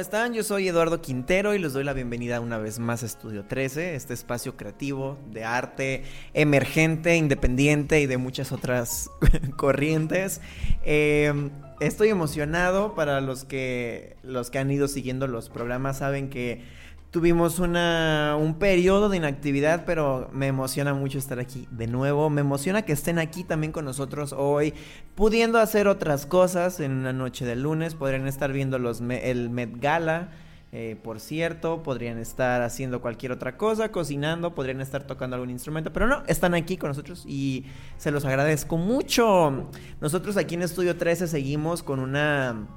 ¿cómo están? Yo soy Eduardo Quintero y les doy la bienvenida una vez más a Estudio 13, este espacio creativo de arte emergente, independiente y de muchas otras corrientes. Em, estoy emocionado para los que, los que han ido siguiendo los programas, saben que Tuvimos una, un periodo de inactividad, pero me emociona mucho estar aquí de nuevo. Me emociona que estén aquí también con nosotros hoy, pudiendo hacer otras cosas en una noche de lunes. Podrían estar viendo los, el Met Gala, eh, por cierto. Podrían estar haciendo cualquier otra cosa, cocinando, podrían estar tocando algún instrumento, pero no, están aquí con nosotros y se los agradezco mucho. Nosotros aquí en Estudio 13 seguimos con una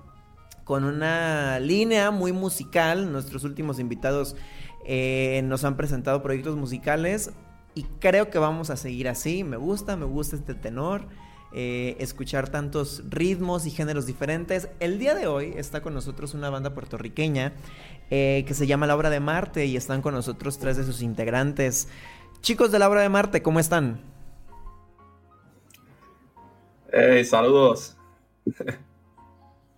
con una línea muy musical. Nuestros últimos invitados eh, nos han presentado proyectos musicales y creo que vamos a seguir así. Me gusta, me gusta este tenor. Eh, escuchar tantos ritmos y géneros diferentes. El día de hoy está con nosotros una banda puertorriqueña eh, que se llama La Obra de Marte y están con nosotros tres de sus integrantes. Chicos de La Obra de Marte, ¿cómo están? Hey, saludos.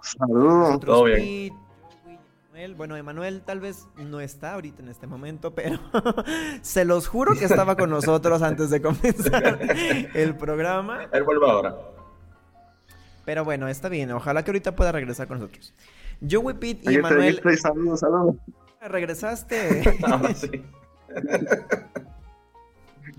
Saludos. Todo bien. Bueno, Emanuel tal vez no está ahorita en este momento, pero se los juro que estaba con nosotros antes de comenzar el programa. Él vuelve ahora. Pero bueno, está bien. Ojalá que ahorita pueda regresar con nosotros. Joey Pitt y Emanuel. Saludos, saludos. Regresaste. Ahora sí.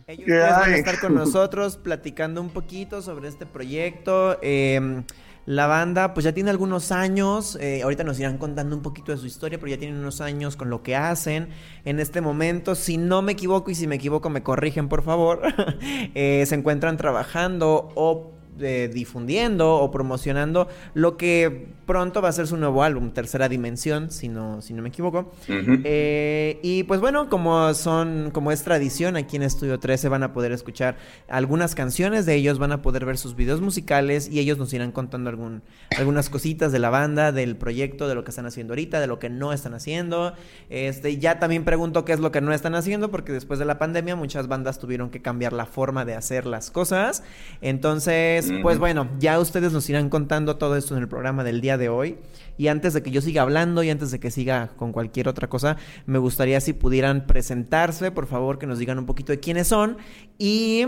Ellos van a estar con nosotros platicando un poquito sobre este proyecto. Eh, la banda pues ya tiene algunos años, eh, ahorita nos irán contando un poquito de su historia, pero ya tienen unos años con lo que hacen en este momento. Si no me equivoco y si me equivoco me corrigen por favor, eh, se encuentran trabajando o eh, difundiendo o promocionando lo que pronto va a ser su nuevo álbum, Tercera Dimensión, si no, si no me equivoco. Eh, y pues bueno, como son, como es tradición, aquí en Estudio 13 van a poder escuchar algunas canciones de ellos, van a poder ver sus videos musicales y ellos nos irán contando algún, algunas cositas de la banda, del proyecto, de lo que están haciendo ahorita, de lo que no están haciendo. Este, ya también pregunto qué es lo que no están haciendo, porque después de la pandemia muchas bandas tuvieron que cambiar la forma de hacer las cosas. Entonces, pues bueno, ya ustedes nos irán contando todo esto en el programa del día de hoy. Y antes de que yo siga hablando y antes de que siga con cualquier otra cosa, me gustaría si pudieran presentarse, por favor, que nos digan un poquito de quiénes son. Y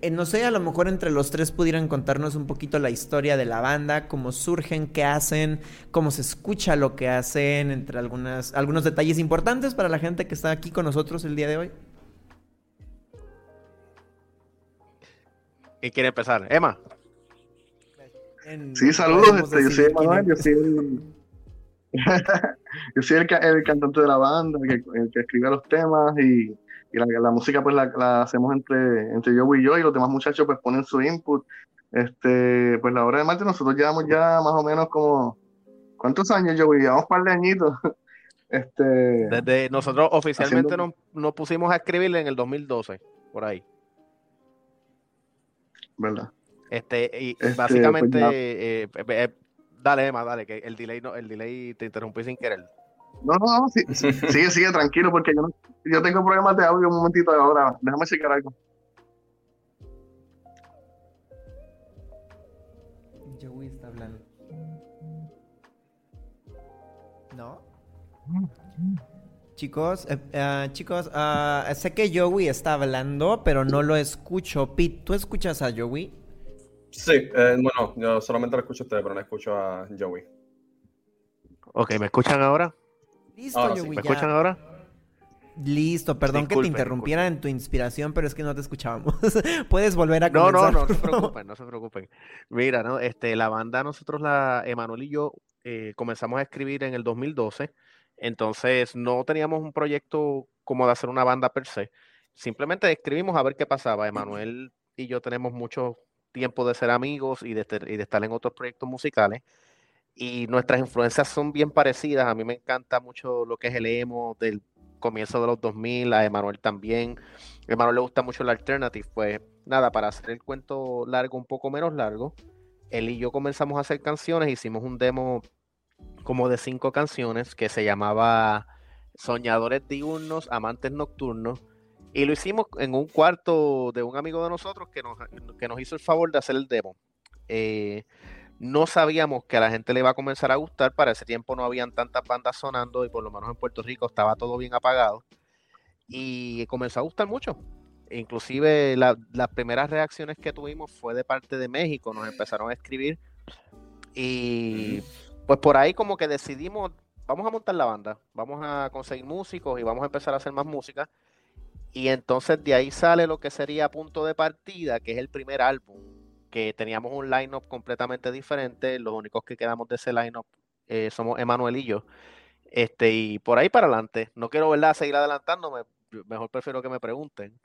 eh, no sé, a lo mejor entre los tres pudieran contarnos un poquito la historia de la banda, cómo surgen, qué hacen, cómo se escucha lo que hacen, entre algunas, algunos detalles importantes para la gente que está aquí con nosotros el día de hoy. ¿Quién quiere empezar? Emma sí, saludos. Este, yo soy Manuel, yo soy el, yo soy el, cantante de la banda, el que, escribe los temas y, la, música pues la, hacemos entre, entre yo y yo y los demás muchachos pues ponen su input. Este, pues la hora de Marte nosotros llevamos ya más o menos como ¿cuántos años yo Llevamos un par de añitos. Este, Desde nosotros oficialmente nos, nos pusimos a escribirle en el 2012, por ahí. ¿Verdad? Este, y este, básicamente, pues, eh, eh, dale, Emma, dale, que el delay, no, el delay te interrumpí sin querer. No, no, no, sí, sigue, sigue, tranquilo, porque yo, no, yo tengo problemas de audio un momentito ahora. Déjame checar algo. Joey está hablando. ¿No? Chicos, eh, chicos, ah, sé que Joey está hablando, pero no lo escucho. Pete, ¿tú escuchas a Joey? Sí, eh, bueno, yo solamente lo escucho a ustedes, pero no escucho a Joey. Ok, ¿me escuchan ahora? Listo, Joey. ¿Me escuchan ahora? Listo, perdón que te interrumpiera en tu inspiración, pero es que no te escuchábamos. Puedes volver a comenzar. No, no, no se preocupen, no se preocupen. Mira, ¿no? Este, la banda, nosotros, la Emanuel y yo, eh, comenzamos a escribir en el 2012. Entonces, no teníamos un proyecto como de hacer una banda per se. Simplemente escribimos a ver qué pasaba. Emanuel y yo tenemos muchos tiempo de ser amigos y de, estar en otros proyectos musicales. Y nuestras influencias son bien parecidas. A mí me encanta mucho lo que es el emo del comienzo de los 2000, a Emanuel también. A Emanuel le gusta mucho el alternative, pues nada, para hacer el cuento largo, un poco menos largo, él y yo comenzamos a hacer canciones, hicimos un demo como de cinco canciones que se llamaba Soñadores Diurnos, Amantes Nocturnos, y lo hicimos en un cuarto de un amigo de nosotros que nos, que nos hizo el favor de hacer el demo. Eh, no sabíamos que a la gente le iba a comenzar a gustar, para ese tiempo no habían tantas bandas sonando y por lo menos en Puerto Rico estaba todo bien apagado y comenzó a gustar mucho. Inclusive las primeras reacciones que tuvimos fue de parte de México, nos empezaron a escribir y pues por ahí como que decidimos, vamos a montar la banda, vamos a conseguir músicos y vamos a empezar a hacer más música. Y entonces de ahí sale lo que sería Punto de Partida, que es el primer álbum que teníamos un line-up completamente diferente. Los únicos que quedamos de ese line-up eh, somos Emanuel y yo. Este, y por ahí para adelante. No quiero ¿verdad? seguir adelantándome. Mejor prefiero que me pregunten.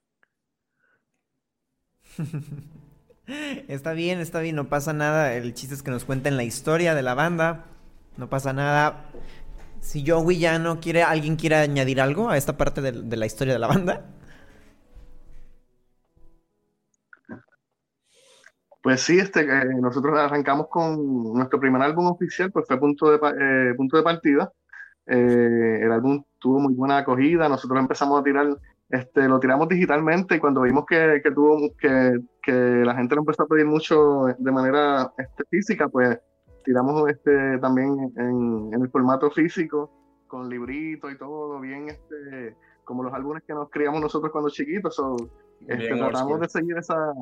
está bien, está bien, no pasa nada. El chiste es que nos cuenten la historia de la banda. No pasa nada. Si Joey ya no quiere, ¿alguien quiere añadir algo a esta parte de la historia de la banda? Pues sí, este, eh, nosotros arrancamos con nuestro primer álbum oficial, pues fue Punto de, eh, punto de Partida. Eh, el álbum tuvo muy buena acogida, nosotros empezamos a tirar, este, lo tiramos digitalmente y cuando vimos que, que tuvo, que, que, la gente lo empezó a pedir mucho de manera este, física, pues tiramos este, también en, en el formato físico, con librito y todo, bien este, como los álbumes que nos criamos nosotros cuando chiquitos. este, tratamos de seguir esa,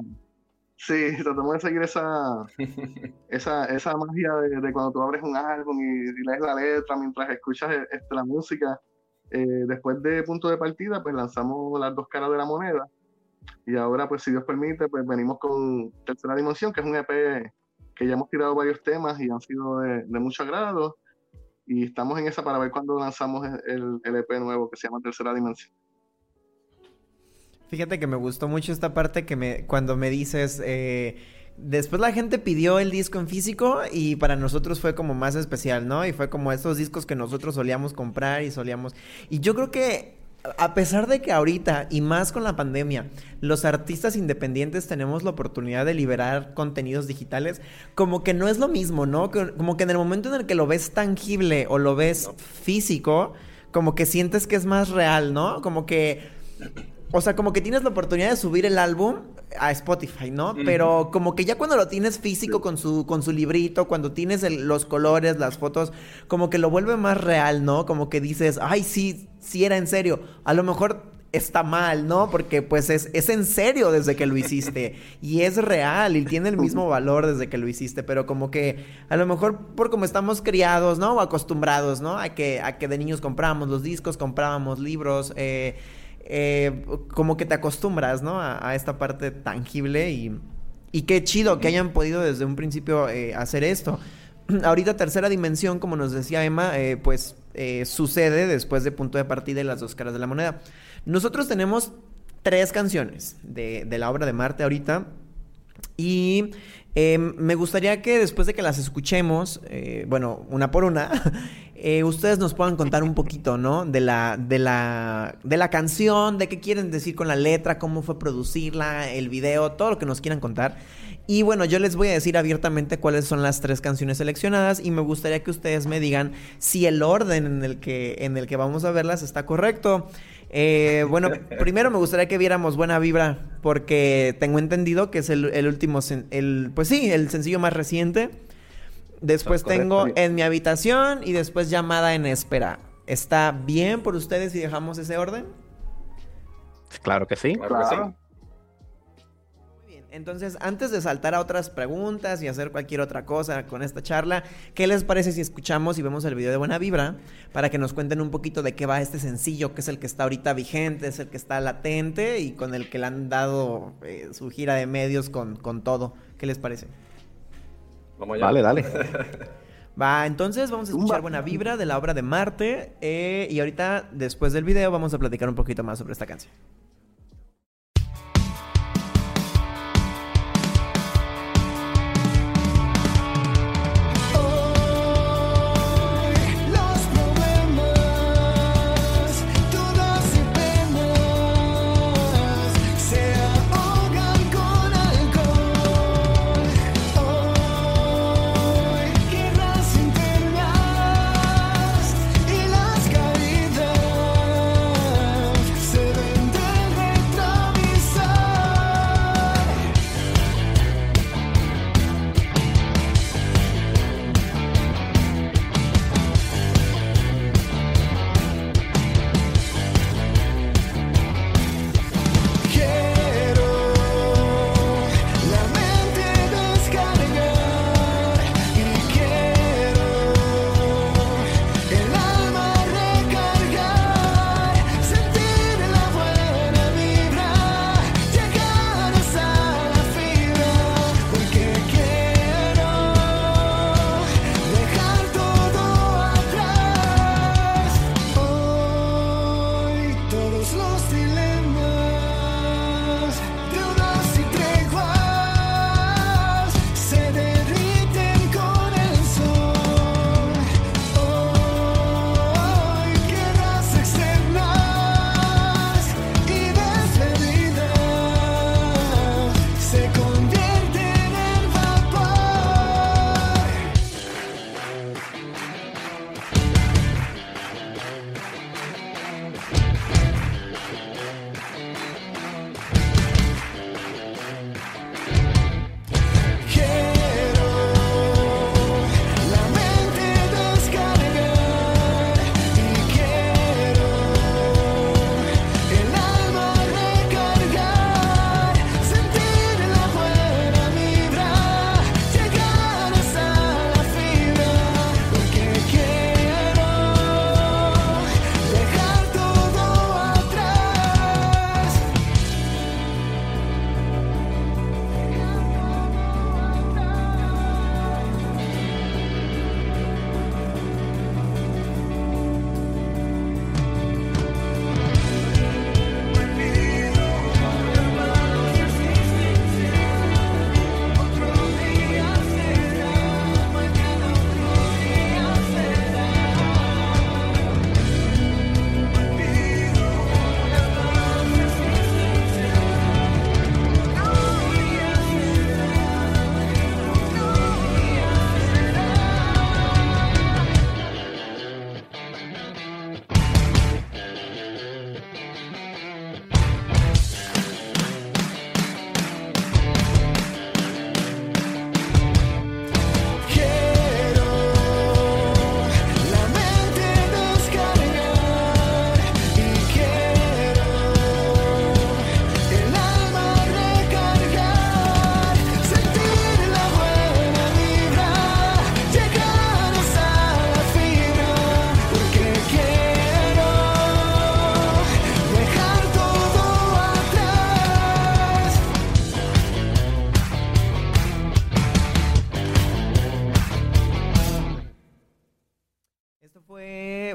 Sí, tratamos de seguir esa, esa, esa magia de, cuando tú abres un álbum y, lees la letra mientras escuchas eh, este, la música. Eh, después de Punto de Partida, pues lanzamos las dos caras de la moneda. Y ahora, pues si Dios permite, pues venimos con Tercera Dimensión, que es un EP que ya hemos tirado varios temas y han sido de, mucho agrado. Y estamos en esa para ver cuándo lanzamos el, EP nuevo que se llama Tercera Dimensión. Fíjate que me gustó mucho esta parte que me cuando me dices eh, después la gente pidió el disco en físico y para nosotros fue como más especial, ¿no? Y fue como esos discos que nosotros solíamos comprar y solíamos y yo creo que a pesar de que ahorita y más con la pandemia, los artistas independientes tenemos la oportunidad de liberar contenidos digitales, como que no es lo mismo, ¿no? Como que en el momento en el que lo ves tangible o lo ves físico, como que sientes que es más real, ¿no? Como que o sea, como que tienes la oportunidad de subir el álbum a Spotify, ¿no? Pero como que ya cuando lo tienes físico con su, con su librito, cuando tienes los colores, las fotos, como que lo vuelve más real, ¿no? Como que dices, ay, sí, sí era en serio. A lo mejor está mal, ¿no? Porque pues es, es en serio desde que lo hiciste y es real y tiene el mismo valor desde que lo hiciste, pero como que a lo mejor por como estamos criados, ¿no? O acostumbrados, ¿no? A que, a que de niños comprábamos los discos, comprábamos libros, eh eh, como que te acostumbras, ¿no? A, esta parte tangible y, y, qué chido que hayan podido desde un principio eh, hacer esto. Ahorita tercera dimensión, como nos decía Emma, eh, pues sucede después de punto de partida y las dos caras de la moneda. Nosotros tenemos tres canciones de, de la obra de Marte ahorita y me gustaría que después de que las escuchemos, bueno, una por una, eh, ustedes nos puedan contar un poquito, ¿no? De la, de la, de la canción, de qué quieren decir con la letra, cómo fue producirla, el video, todo lo que nos quieran contar. Y bueno, yo les voy a decir abiertamente cuáles son las tres canciones seleccionadas y me gustaría que ustedes me digan si el orden en el que, en el que vamos a verlas está correcto. Eh, bueno, primero me gustaría que viéramos Buena Vibra porque tengo entendido que es el, el último, el, pues sí, el sencillo más reciente. Después tengo en mi habitación y después llamada en espera. ¿Está bien por ustedes si dejamos ese orden? Claro que sí. Claro que sí. Entonces, antes de saltar a otras preguntas y hacer cualquier otra cosa con esta charla, ¿qué les parece si escuchamos y vemos el video de Buena Vibra para que nos cuenten un poquito de qué va este sencillo, que es el que está ahorita vigente, es el que está latente y con el que le han dado eh, su gira de medios con, con todo? ¿Qué les parece? Dale, dale. Va, entonces vamos a escuchar Buena Vibra de la obra de Marte. Eh, y ahorita, después del video, vamos a platicar un poquito más sobre esta canción.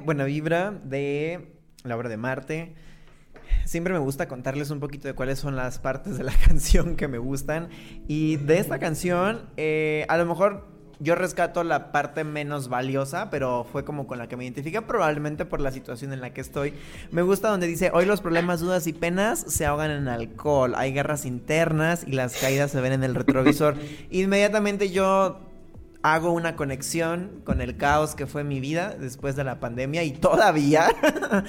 Buena Vibra de la obra de Marte. Siempre me gusta contarles un poquito de cuáles son las partes de la canción que me gustan. Y de esta canción, eh, a lo mejor yo rescato la parte menos valiosa, pero fue como con la que me identifica probablemente por la situación en la que estoy. Me gusta donde dice, hoy los problemas, dudas y penas se ahogan en alcohol, hay guerras internas y las caídas se ven en el retrovisor. Inmediatamente yo hago una conexión con el caos que fue mi vida después de la pandemia y todavía.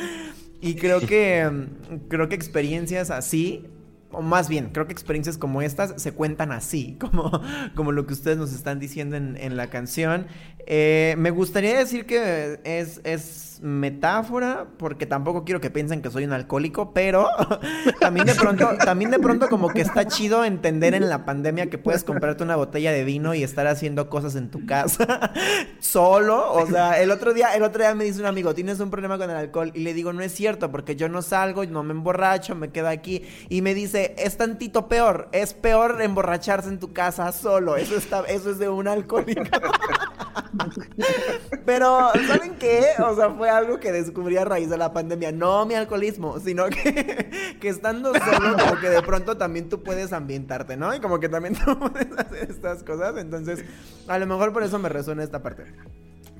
y creo que creo que experiencias así o más bien, creo que experiencias como estas se cuentan así, como, como lo que ustedes nos están diciendo en, en la canción. Eh, me gustaría decir que es, es metáfora, porque tampoco quiero que piensen que soy un alcohólico, pero también de pronto, también de pronto como que está chido entender en la pandemia que puedes comprarte una botella de vino y estar haciendo cosas en tu casa solo. O sea, el otro día, el otro día me dice un amigo, tienes un problema con el alcohol, y le digo, no es cierto, porque yo no salgo, no me emborracho, me quedo aquí. Y me dice, es tantito peor, es peor emborracharse en tu casa solo. Eso está, eso es de un alcohólico. Pero, ¿saben qué? O sea, fue algo que descubrí a raíz de la pandemia. No mi alcoholismo, sino que, que estando solo, como que de pronto también tú puedes ambientarte, ¿no? Y como que también tú puedes hacer estas cosas. Entonces, a lo mejor por eso me resuena esta parte.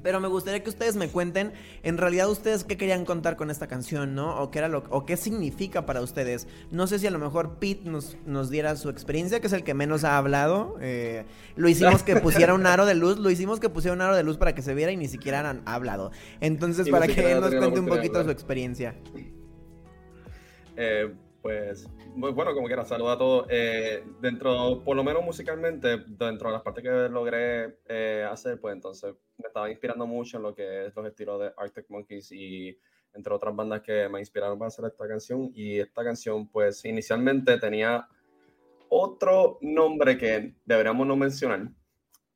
Pero me gustaría que ustedes me cuenten, en realidad ustedes qué querían contar con esta canción, ¿no? O qué era lo, o qué significa para ustedes. No sé si a lo mejor Pete nos, nos diera su experiencia, que es el que menos ha hablado. Eh, lo hicimos que pusiera un aro de luz, lo hicimos que pusiera un aro de luz para que se viera y ni siquiera han hablado. Entonces, para que él nos cuente un poquito su experiencia. Eh, pues bueno, como quiera, saludo a todos. Eh, dentro, por lo menos musicalmente, dentro de las partes que logré eh, hacer, pues entonces me estaba inspirando mucho en lo que es los estilos de Arctic Monkeys y entre otras bandas que me inspiraron para hacer esta canción. Y esta canción, pues inicialmente tenía otro nombre que deberíamos no mencionar,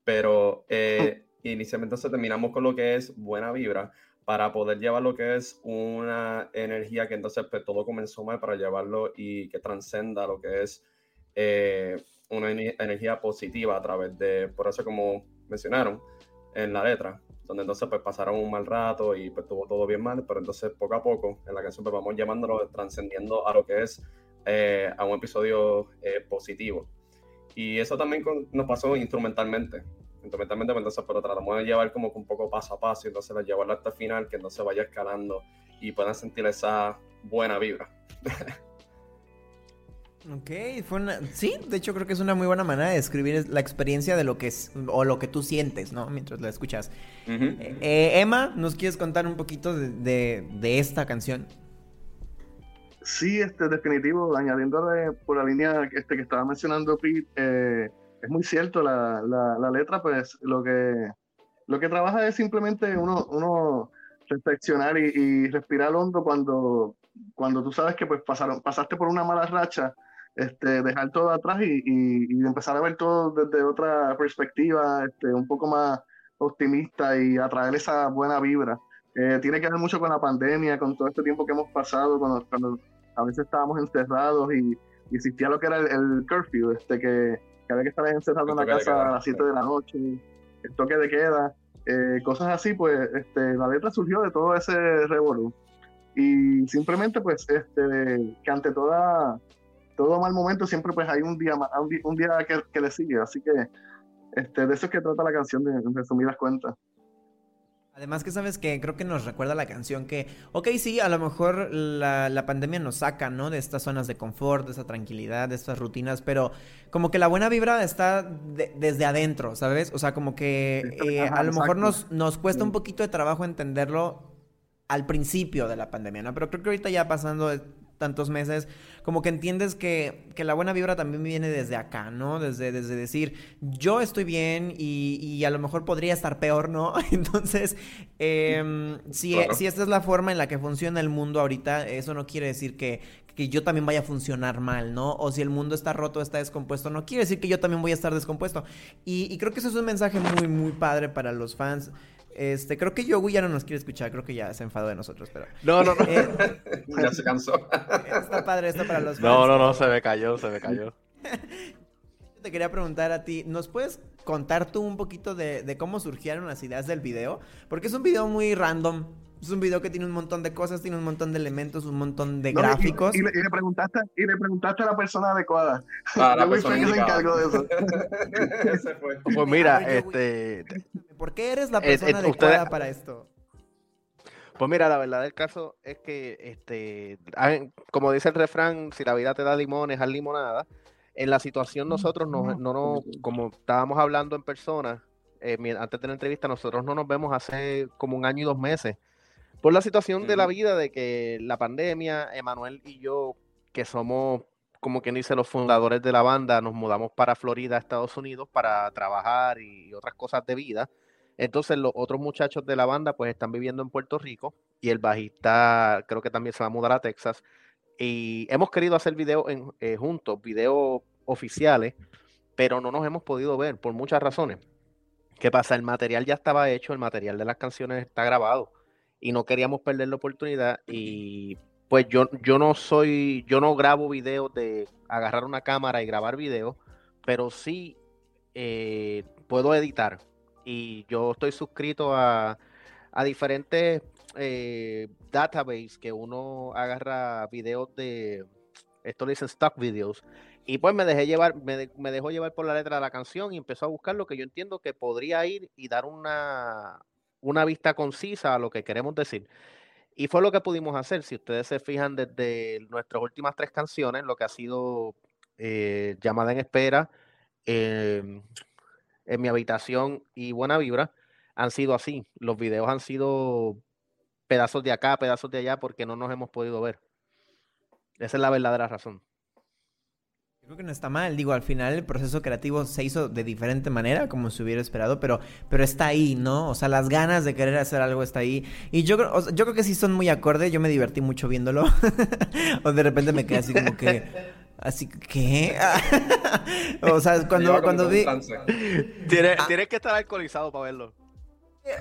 pero eh, inicialmente se terminamos con lo que es Buena Vibra para poder llevar lo que es una energía que entonces pues, todo comenzó mal para llevarlo y que transcenda lo que es eh, una energía positiva a través de, por eso como mencionaron en la letra, donde entonces pues pasaron un mal rato y pues tuvo todo bien mal, pero entonces poco a poco en la canción pues vamos llamándolo, trascendiendo a lo que es eh, a un episodio eh, positivo. Y eso también nos pasó instrumentalmente instrumentalmente, pues, entonces, pero tratamos de llevar como un poco paso a paso, y entonces llevarlo hasta el final, que no se vaya escalando y puedan sentir esa buena vibra. Ok, fue una... Sí, de hecho creo que es una muy buena manera de describir la experiencia de lo que es, o lo que tú sientes, ¿no? Mientras la escuchas. Eh, eh, Emma, ¿nos quieres contar un poquito de, de, esta canción? Sí, este, definitivo, añadiendo por la línea este, que estaba mencionando Pete, eh, es muy cierto, la, la, letra, pues lo que, lo que trabaja es simplemente uno, uno reflexionar y, respirar hondo cuando, cuando tú sabes que pues pasaron, pasaste por una mala racha, este, dejar todo atrás y, y, empezar a ver todo desde otra perspectiva, este, un poco más optimista y atraer esa buena vibra. Eh, tiene que ver mucho con la pandemia, con todo este tiempo que hemos pasado, cuando, cuando a veces estábamos encerrados y, existía lo que era el, el curfew, este, que, que había que estar encerrado en la casa a las 7 de la noche, el toque de queda, eh, cosas así, pues este, la letra surgió de todo ese revolú. Y simplemente, pues, este, que ante toda, todo mal momento siempre pues hay un día, un día, que, que, le sigue. Así que este, de eso es que trata la canción, de, de resumidas cuentas. Además que sabes que creo que nos recuerda la canción que, ok, sí, a lo mejor la, pandemia nos saca, ¿no? De estas zonas de confort, de esa tranquilidad, de estas rutinas, pero como que la buena vibra está desde adentro, ¿sabes? O sea, como que eh, a lo mejor nos, nos cuesta un poquito de trabajo entenderlo al principio de la pandemia, ¿no? Pero creo que ahorita ya pasando tantos meses, como que entiendes que, que, la buena vibra también viene desde acá, ¿no? Desde, desde decir, yo estoy bien y, y a lo mejor podría estar peor, ¿no? Entonces, eh, si, si esta es la forma en la que funciona el mundo ahorita, eso no quiere decir que, que yo también vaya a funcionar mal, ¿no? O si el mundo está roto, está descompuesto, no quiere decir que yo también voy a estar descompuesto. Y, y creo que eso es un mensaje muy, muy padre para los fans. Este, creo que Yogu ya no nos quiere escuchar, creo que ya se enfadó de nosotros, pero. No, no, no. Eh, ya se cansó. Está padre esto para los fans. No, no, no, se me cayó, se me cayó. Te quería preguntar a ti, ¿nos puedes contar tú un poquito de, cómo surgieron las ideas del video? Porque es un video muy random. Es un video que tiene un montón de cosas, tiene un montón de elementos, un montón de gráficos. Y, le, preguntaste, y le preguntaste a la persona adecuada. Ah, la persona que se encargó de eso. Pues mira, este... ¿Por qué eres la persona adecuada para esto? Pues mira, la verdad del caso es que, este, como dice el refrán, si la vida te da limones, haz limonada. En la situación nosotros no, no, como estábamos hablando en persona, eh, antes de la entrevista, nosotros no nos vemos hace como un año y dos meses. Por la situación de la vida, de que la pandemia, Emanuel y yo, que somos, como quien dice, los fundadores de la banda, nos mudamos para Florida, Estados Unidos, para trabajar y otras cosas de vida. Entonces los otros muchachos de la banda pues están viviendo en Puerto Rico y el bajista creo que también se va a mudar a Texas. Y hemos querido hacer videos eh, juntos, videos oficiales, pero no nos hemos podido ver por muchas razones. ¿Qué pasa? El material ya estaba hecho, el material de las canciones está grabado y no queríamos perder la oportunidad y pues yo, yo no soy, yo no grabo videos de agarrar una cámara y grabar videos, pero sí eh, puedo editar y yo estoy suscrito a, diferentes eh, databases que uno agarra videos de, esto le dicen stock videos, y pues me dejé llevar, me, me, dejó llevar por la letra de la canción y empezó a buscar lo que yo entiendo que podría ir y dar una, una vista concisa a lo que queremos decir. Y fue lo que pudimos hacer. Si ustedes se fijan desde nuestras últimas tres canciones, lo que ha sido eh, Llamada en Espera, eh, en mi habitación y buena vibra han sido así. Los videos han sido pedazos de acá, pedazos de allá, porque no nos hemos podido ver. Esa es la verdadera razón. Creo que no está mal, digo, al final el proceso creativo se hizo de diferente manera, como se hubiera esperado, pero, pero está ahí, ¿no? O sea, las ganas de querer hacer algo está ahí. Y yo, yo creo que sí son muy acorde, yo me divertí mucho viéndolo. o de repente me quedé así como que... Así que, o sea, cuando, cuando vi... Tienes, ah. que estar alcoholizado para verlo.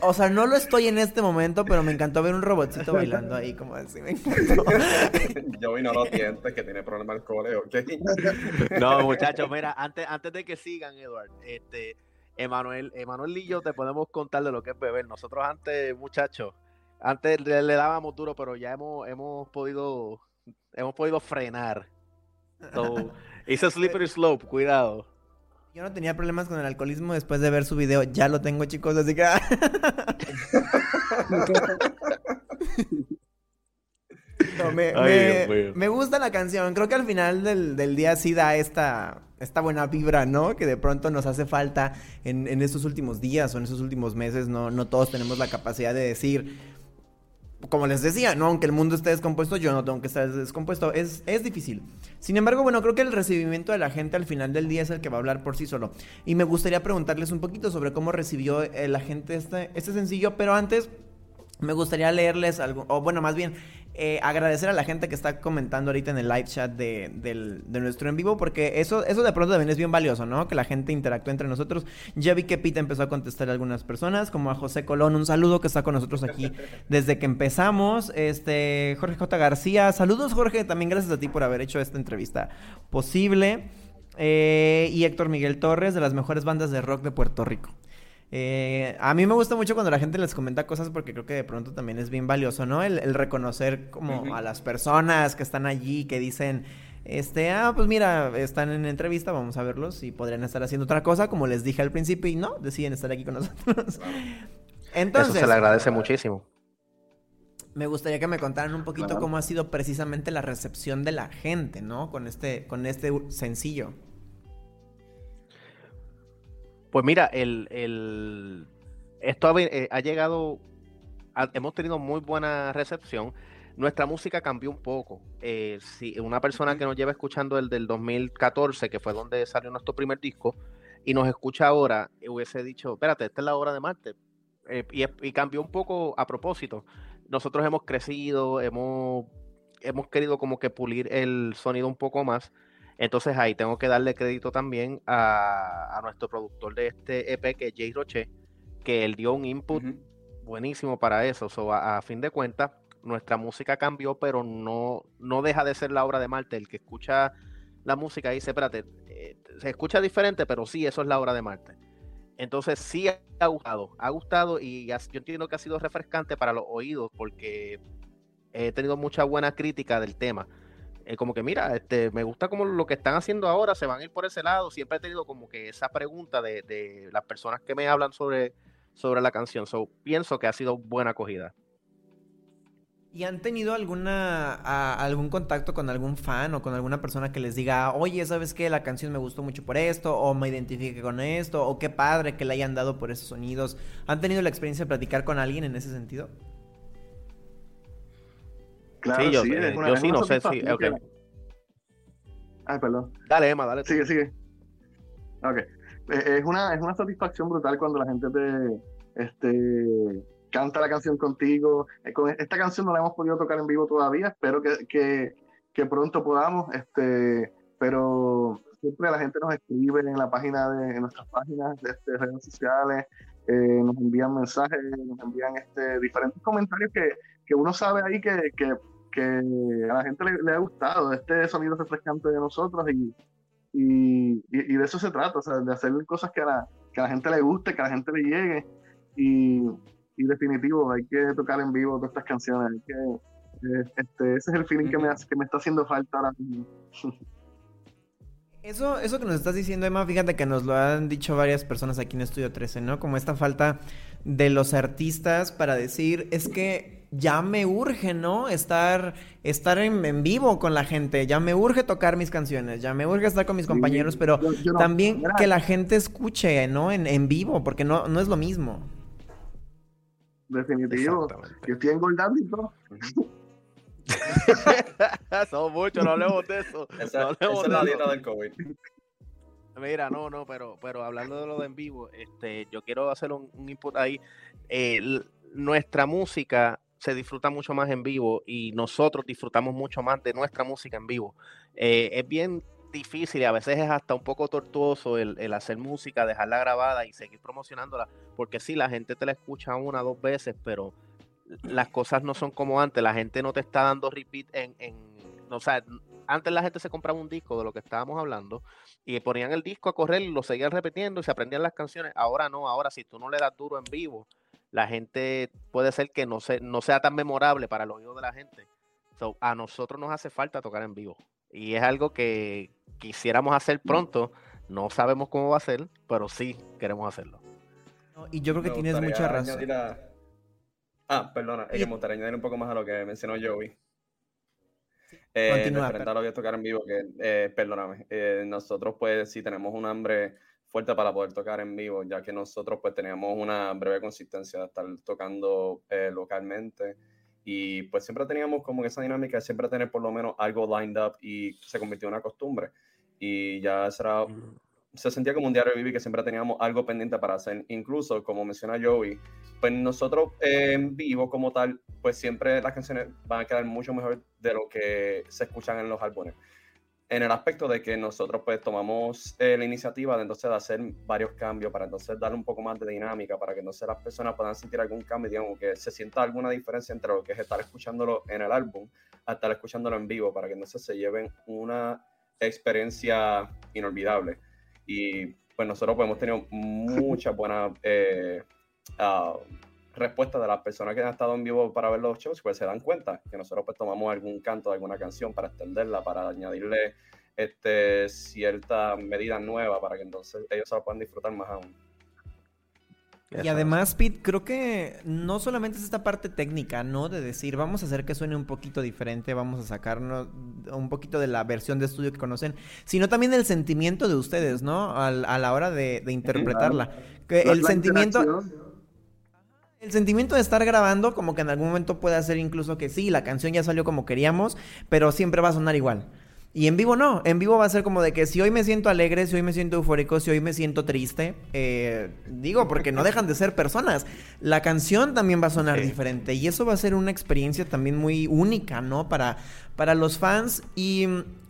O sea, no lo estoy en este momento, pero me encantó ver un robotcito bailando ahí, como así, me encantó. Yo vi no lo sientes, que tiene problemas alcohol, ¿ok? No, muchachos, mira, antes, antes de que sigan, Edward, este, Emanuel, Emanuel y yo te podemos contar de lo que es beber. Nosotros antes, muchachos, antes le, le dábamos duro, pero ya hemos, hemos podido, hemos podido frenar So, hice slippery slope, cuidado. Yo no tenía problemas con el alcoholismo después de ver su video. Ya lo tengo, chicos, así que. me, gusta la canción. Creo que al final del, día sí da esta, esta buena vibra, ¿no? Que de pronto nos hace falta en, en estos últimos días o en estos últimos meses. No, no todos tenemos la capacidad de decir como les decía, no, aunque el mundo esté descompuesto, yo no tengo que estar descompuesto. Es, es difícil. Sin embargo, bueno, creo que el recibimiento de la gente al final del día es el que va a hablar por sí solo. Y me gustaría preguntarles un poquito sobre cómo recibió eh, la gente este, este sencillo, pero antes me gustaría leerles algo, o bueno, más bien, eh, agradecer a la gente que está comentando ahorita en el live chat de, nuestro en vivo, porque eso, eso de pronto también es bien valioso, ¿no? Que la gente interactúe entre nosotros. Ya vi que Pete empezó a contestar a algunas personas, como a José Colón, un saludo que está con nosotros aquí desde que empezamos. Este, Jorge J. García, saludos Jorge, también gracias a ti por haber hecho esta entrevista posible. Eh, y Héctor Miguel Torres, de las mejores bandas de rock de Puerto Rico. Eh, a mí me gusta mucho cuando la gente les comenta cosas porque creo que de pronto también es bien valioso, ¿no? El, reconocer como a las personas que están allí, que dicen, este, ah, pues mira, están en entrevista, vamos a verlos y podrían estar haciendo otra cosa, como les dije al principio, y no, deciden estar aquí con nosotros. Entonces... Eso se le agradece muchísimo. Me gustaría que me contaran un poquito cómo ha sido precisamente la recepción de la gente, ¿no? Con este, con este sencillo. Pues mira, el, esto eh, ha, llegado, hemos tenido muy buena recepción. Nuestra música cambió un poco. Eh, si una persona que nos lleva escuchando el del 2014, que fue donde salió nuestro primer disco, y nos escucha ahora, hubiese dicho, espérate, esta es la obra de Marte. Eh, y, y, cambió un poco a propósito. Nosotros hemos crecido, hemos, hemos querido como que pulir el sonido un poco más entonces ahí tengo que darle crédito también a, nuestro productor de este EP, que es Jay Roche, que él dio un input buenísimo para eso. a, fin de cuentas, nuestra música cambió, pero no, no deja de ser la obra de Marte. El que escucha la música dice, espérate, eh, se escucha diferente, pero sí, eso es la obra de Marte. Entonces sí ha gustado, ha gustado y yo entiendo que ha sido refrescante para los oídos porque he tenido mucha buena crítica del tema. Eh, como que mira, este, me gusta como lo que están haciendo ahora, se van a ir por ese lado. Siempre he tenido como que esa pregunta de, las personas que me hablan sobre, sobre la canción. So, pienso que ha sido buena acogida. ¿Y han tenido alguna algún contacto con algún fan o con alguna persona que les diga, oye, ¿sabes qué? La canción me gustó mucho por esto, o me identifique con esto, o qué padre que le hayan dado por esos sonidos. ¿Han tenido la experiencia de platicar con alguien en ese sentido? Claro, sí, yo, sí, eh, yo sí no sé si. Okay. Ay, perdón. Dale, Emma, dale. Sigue, sigue. Ok. Eh, es una, es una satisfacción brutal cuando la gente te este, canta la canción contigo. Eh, con esta canción no la hemos podido tocar en vivo todavía. Espero que, que, que pronto podamos. Este, pero siempre la gente nos escribe en la página de en nuestras páginas de, este, redes sociales. nos envían mensajes, nos envían este, diferentes comentarios que, que uno sabe ahí que, que, que a la gente le, ha gustado este sonido refrescante de nosotros y, y, y, de eso se trata, o sea, de hacer cosas que a, la, que a la gente le guste, que a la gente le llegue y, y definitivo, hay que tocar en vivo todas estas canciones, hay que, eh, este, ese es el feeling que me, que me está haciendo falta ahora mismo. Eso, eso que nos estás diciendo, Emma, fíjate que nos lo han dicho varias personas aquí en Estudio 13, ¿no? Como esta falta de los artistas para decir, es que ya me urge, ¿no? Estar, estar en, vivo con la gente, ya me urge tocar mis canciones, ya me urge estar con mis compañeros, pero también que la gente escuche, ¿no? En, en vivo, porque no, no es lo mismo. Definitivo. Yo estoy engordando y todo. Son muchos, no hablemos de eso. Esa, es la dieta del COVID. Mira, no, no, pero, pero hablando de lo de en vivo, este, yo quiero hacer un, input ahí. Eh, nuestra música se disfruta mucho más en vivo y nosotros disfrutamos mucho más de nuestra música en vivo. Eh, es bien difícil y a veces es hasta un poco tortuoso el, hacer música, dejarla grabada y seguir promocionándola, porque sí, la gente te la escucha una o dos veces, pero las cosas no son como antes, la gente no te está dando repeat en, en o sea, antes la gente se compraba un disco de lo que estábamos hablando y ponían el disco a correr, lo seguían repitiendo y se aprendían las canciones. Ahora no, ahora si tú no le das duro en vivo, la gente puede ser que no, se, no sea tan memorable para el oído de la gente. a nosotros nos hace falta tocar en vivo y es algo que quisiéramos hacer pronto. No sabemos cómo va a ser, pero sí queremos hacerlo. y yo creo que tienes mucha razón. Ah, perdona, es que me gustaría añadir un poco más a lo que mencionó Joey. Eh, referente a lo que tocar en vivo, que, eh, perdóname, eh, nosotros pues sí tenemos un hambre fuerte para poder tocar en vivo, ya que nosotros pues teníamos una breve consistencia de estar tocando eh, localmente y pues siempre teníamos como esa dinámica de siempre tener por lo menos algo lined up y se convirtió en una costumbre y ya será se sentía como un diario de vivir que siempre teníamos algo pendiente para hacer. Incluso, como menciona Joey, pues nosotros en vivo como tal, pues siempre las canciones van a quedar mucho mejor de lo que se escuchan en los álbumes. En el aspecto de que nosotros pues tomamos eh, la iniciativa de entonces de hacer varios cambios para entonces darle un poco más de dinámica, para que entonces las personas puedan sentir algún cambio, digamos, que se sienta alguna diferencia entre lo que es estar escuchándolo en el álbum a estar escuchándolo en vivo, para que entonces se lleven una experiencia inolvidable. Y pues nosotros pues, hemos tenido mucha buena eh, uh, respuesta de las personas que han estado en vivo para ver los shows, pues se dan cuenta que nosotros pues tomamos algún canto de alguna canción para extenderla, para añadirle este, cierta medida nueva para que entonces ellos se la puedan disfrutar más aún. Y además, Pete, creo que no solamente es esta parte técnica, ¿no? De decir, vamos a hacer que suene un poquito diferente, vamos a sacarnos un poquito de la versión de estudio que conocen, sino también el sentimiento de ustedes, ¿no? a la hora de, interpretarla. Que el sentimiento... El sentimiento de estar grabando, como que en algún momento puede hacer incluso que sí, la canción ya salió como queríamos, pero siempre va a sonar igual. Y en vivo no, en vivo va a ser como de que si hoy me siento alegre, si hoy me siento eufórico, si hoy me siento triste, eh, digo, porque no dejan de ser personas, la canción también va a sonar diferente y eso va a ser una experiencia también muy única, ¿no? Para, para los fans y,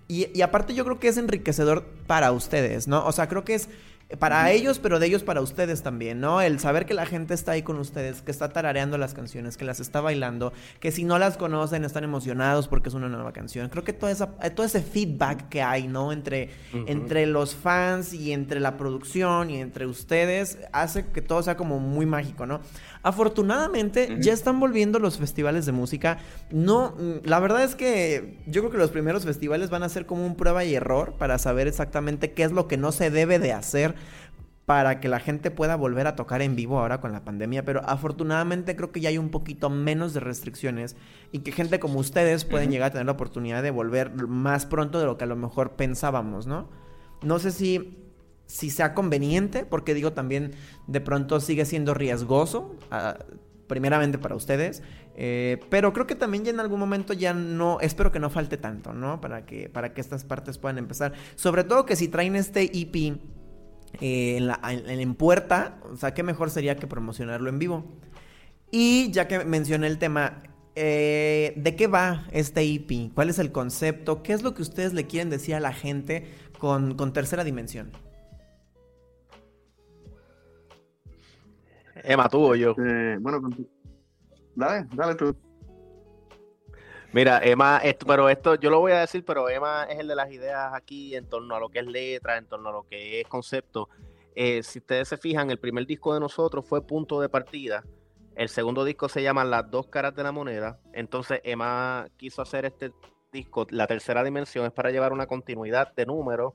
y, y aparte yo creo que es enriquecedor para ustedes, ¿no? O sea, creo que es para ellos, pero de ellos para ustedes también, ¿no? El saber que la gente está ahí con ustedes, que está tarareando las canciones, que las está bailando, que si no las conocen están emocionados porque es una nueva canción. Creo que toda esa, todo ese feedback que hay, ¿no? Entre, entre los fans y entre la producción y entre ustedes hace que todo sea como muy mágico, ¿no? Afortunadamente ya están volviendo los festivales de música. No, la verdad es que yo creo que los primeros festivales van a ser como un prueba y error para saber exactamente qué es lo que no se debe de hacer para que la gente pueda volver a tocar en vivo ahora con la pandemia, pero afortunadamente creo que ya hay un poquito menos de restricciones y que gente como ustedes pueden llegar a tener la oportunidad de volver más pronto de lo que a lo mejor pensábamos, ¿no? No sé si si sea conveniente, porque digo también de pronto sigue siendo riesgoso, ah, primeramente para ustedes, eh, pero creo que también ya en algún momento ya no, espero que no falte tanto, ¿no? Para que, para que estas partes puedan empezar. Sobre todo que si traen este EP eh, en, la, en, puerta, o sea, qué mejor sería que promocionarlo en vivo. Y ya que mencioné el tema, eh, ¿de qué va este EP? ¿Cuál es el concepto? ¿Qué es lo que ustedes le quieren decir a la gente con, con tercera dimensión? Emma, tú o yo. Eh, bueno, dale, dale tú. Mira, Emma, esto, pero esto yo lo voy a decir, pero Emma es el de las ideas aquí en torno a lo que es letra, en torno a lo que es concepto. Eh, si ustedes se fijan, el primer disco de nosotros fue Punto de Partida. El segundo disco se llama Las dos caras de la moneda. Entonces Emma quiso hacer este disco. La tercera dimensión es para llevar una continuidad de números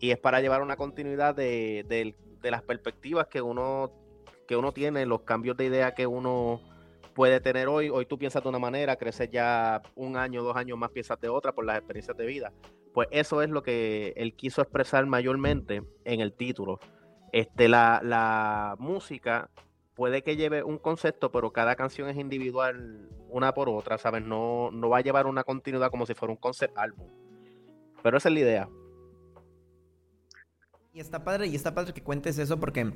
y es para llevar una continuidad de, de las perspectivas que uno que uno tiene, los cambios de idea que uno puede tener hoy. Hoy tú piensas de una manera, creces ya un año, dos años más, piensas de otra por las experiencias de vida. Pues eso es lo que él quiso expresar mayormente en el título. Este, la, la música puede que lleve un concepto, pero cada canción es individual una por otra, ¿sabes? No, no va a llevar una continuidad como si fuera un concept álbum. Pero esa es la idea. Y está padre, y está padre que cuentes eso porque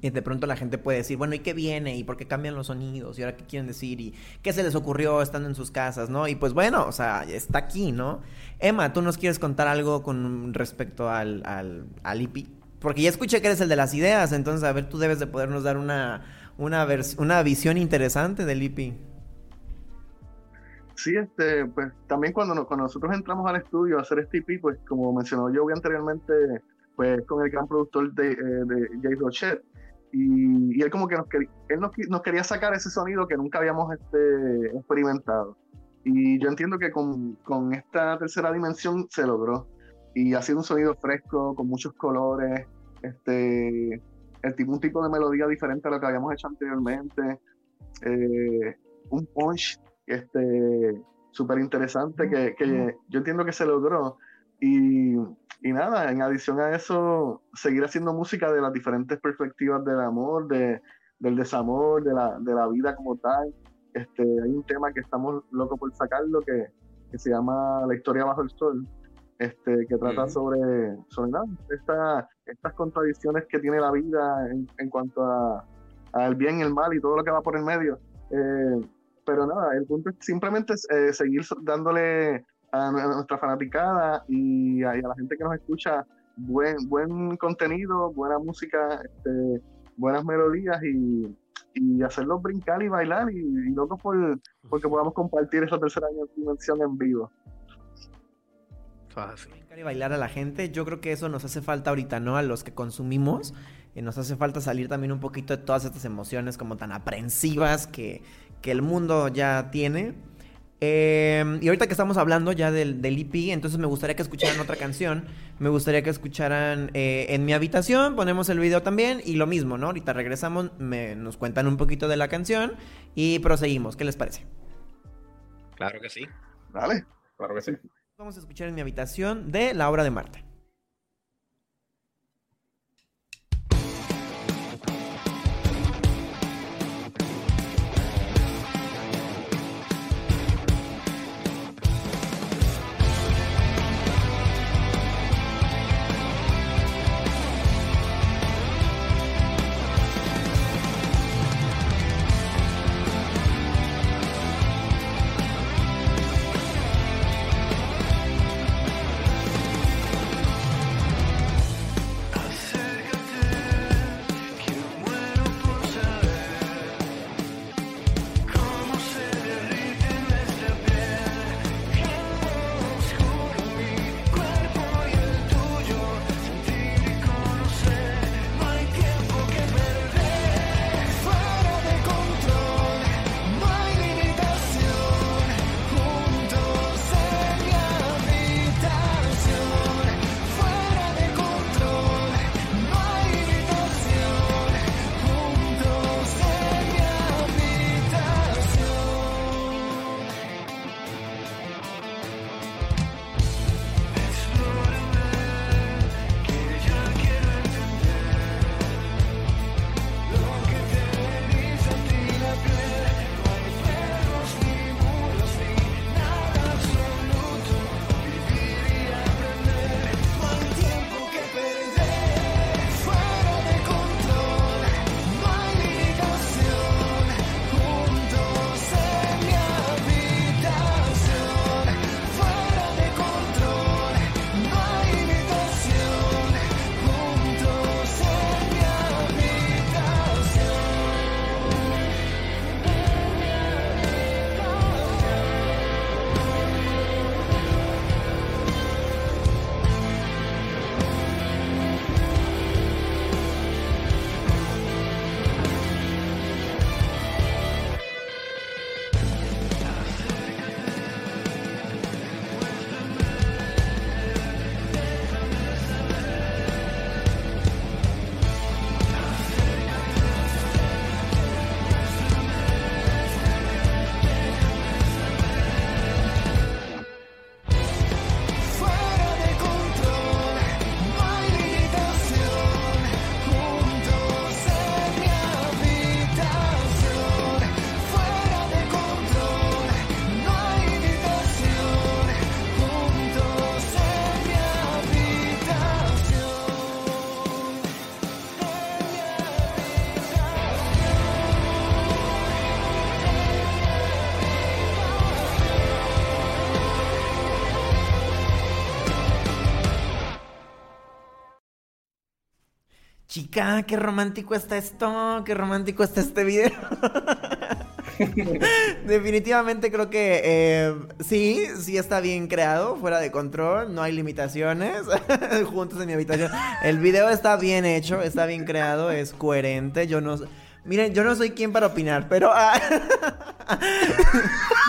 y de pronto la gente puede decir, bueno, ¿y qué viene? ¿Y por qué cambian los sonidos? ¿Y ahora qué quieren decir? ¿Y qué se les ocurrió estando en sus casas? ¿No? Y pues bueno, o sea, está aquí, ¿no? Emma, ¿tú nos quieres contar algo con respecto al, al, al IPI? Porque ya escuché que eres el de las ideas, entonces a ver, tú debes de podernos dar una, una, una visión interesante del IPI. Sí, este, pues también cuando, nosotros entramos al estudio a hacer este IP, pues como mencionó yo anteriormente, pues con el gran productor de, eh, de Jay Rochet, y, él como que nos, él nos, quería sacar ese sonido que nunca habíamos este, experimentado. Y yo entiendo que con, con, esta tercera dimensión se logró. Y ha sido un sonido fresco, con muchos colores, este, el tipo, un tipo de melodía diferente a lo que habíamos hecho anteriormente. Eh, un punch este, súper interesante que, que yo entiendo que se logró. Y y nada, en adición a eso, seguir haciendo música de las diferentes perspectivas del amor, de, del desamor, de la, de la vida como tal. Este, hay un tema que estamos locos por sacarlo que, que se llama La historia bajo el sol, este, que trata sobre, sobre nada, estas contradicciones que tiene la vida en, en cuanto a al bien y el mal y todo lo que va por el medio. Eh, pero nada, el punto es simplemente eh, seguir dándole a, nuestra fanaticada y a, la gente que nos escucha buen, buen contenido, buena música, este, buenas melodías y, y hacerlos brincar y bailar y, y locos por porque podamos compartir esa tercera dimensión en vivo. Brincar y bailar a la gente, yo creo que eso nos hace falta ahorita, ¿no? A los que consumimos, y nos hace falta salir también un poquito de todas estas emociones como tan aprensivas que, que el mundo ya tiene Em, y ahorita que estamos hablando ya del, del, EP, entonces me gustaría que escucharan otra canción. Me gustaría que escucharan eh, En mi habitación, ponemos el video también y lo mismo, ¿no? Ahorita regresamos, nos cuentan un poquito de la canción y proseguimos. ¿Qué les parece? Claro que sí. Vale, claro que sí. Vamos a escuchar En mi habitación de la obra de Marta. Chica, qué romántico está esto, qué romántico está este video. Definitivamente creo que eh, sí, sí está bien creado, fuera de control, no hay limitaciones. Juntos en mi habitación. El video está bien hecho, está bien creado, es coherente. Yo no. Miren, yo no soy quien para opinar, pero. Ah,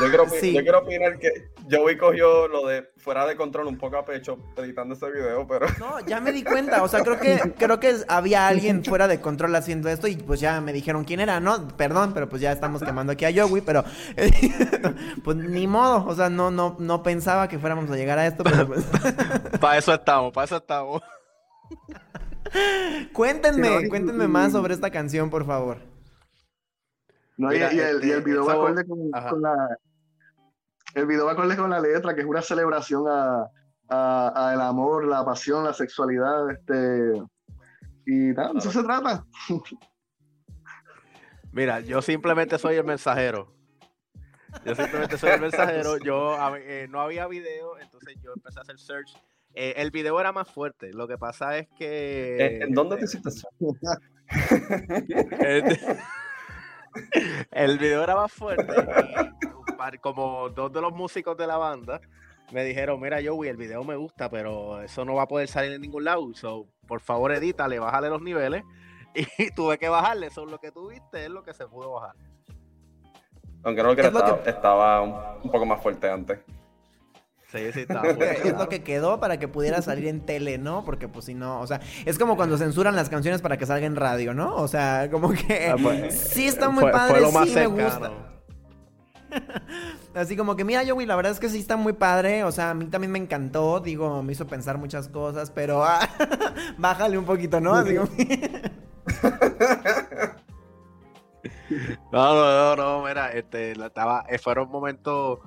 yo, quiero, yo, quiero, opinar que Joey cogió lo de fuera de control un poco a pecho editando este video, pero. No, ya me di cuenta. O sea, creo que, creo que había alguien fuera de control haciendo esto y pues ya me dijeron quién era, ¿no? Perdón, pero pues ya estamos quemando aquí a Joey, pero. pues ni modo. O sea, no, no, no pensaba que fuéramos a llegar a esto, pero pues. para eso estamos, para eso estamos. cuéntenme, cuéntenme más sobre esta canción, por favor. No, y, el, y, el, este, video va acorde con, la. El video va acorde con la letra, que es una celebración a, a, el amor, la pasión, la sexualidad, este. Y nada, eso se trata. Mira, yo simplemente soy el mensajero. Yo simplemente soy el mensajero. Yo eh, no había video, entonces yo empecé a hacer search eh, el video era más fuerte. Lo que pasa es que. ¿En dónde te hiciste eso? el video era más fuerte. Y como dos de los músicos de la banda me dijeron: Mira, Joey, el video me gusta, pero eso no va a poder salir en ningún lado. So, por favor, edítale, bájale los niveles. Y tuve que bajarle. Eso lo que tuviste es lo que se pudo bajar. Aunque no creo que estaba, un poco más fuerte antes. Sí, sí, está. es lo que quedó para que pudiera salir en tele, ¿no? Porque pues si no, o sea, es como cuando censuran las canciones para que salga en radio, ¿no? O sea, como que ah, pues, sí está muy padre, sí me gusta. Así como que, mira, Joey, la verdad es que sí está muy padre. O sea, a mí también me encantó. Digo, me hizo pensar muchas cosas, pero ah, bájale un poquito, ¿no? Así como... no, no, no, no, mira, este, estaba, eh, fueron momentos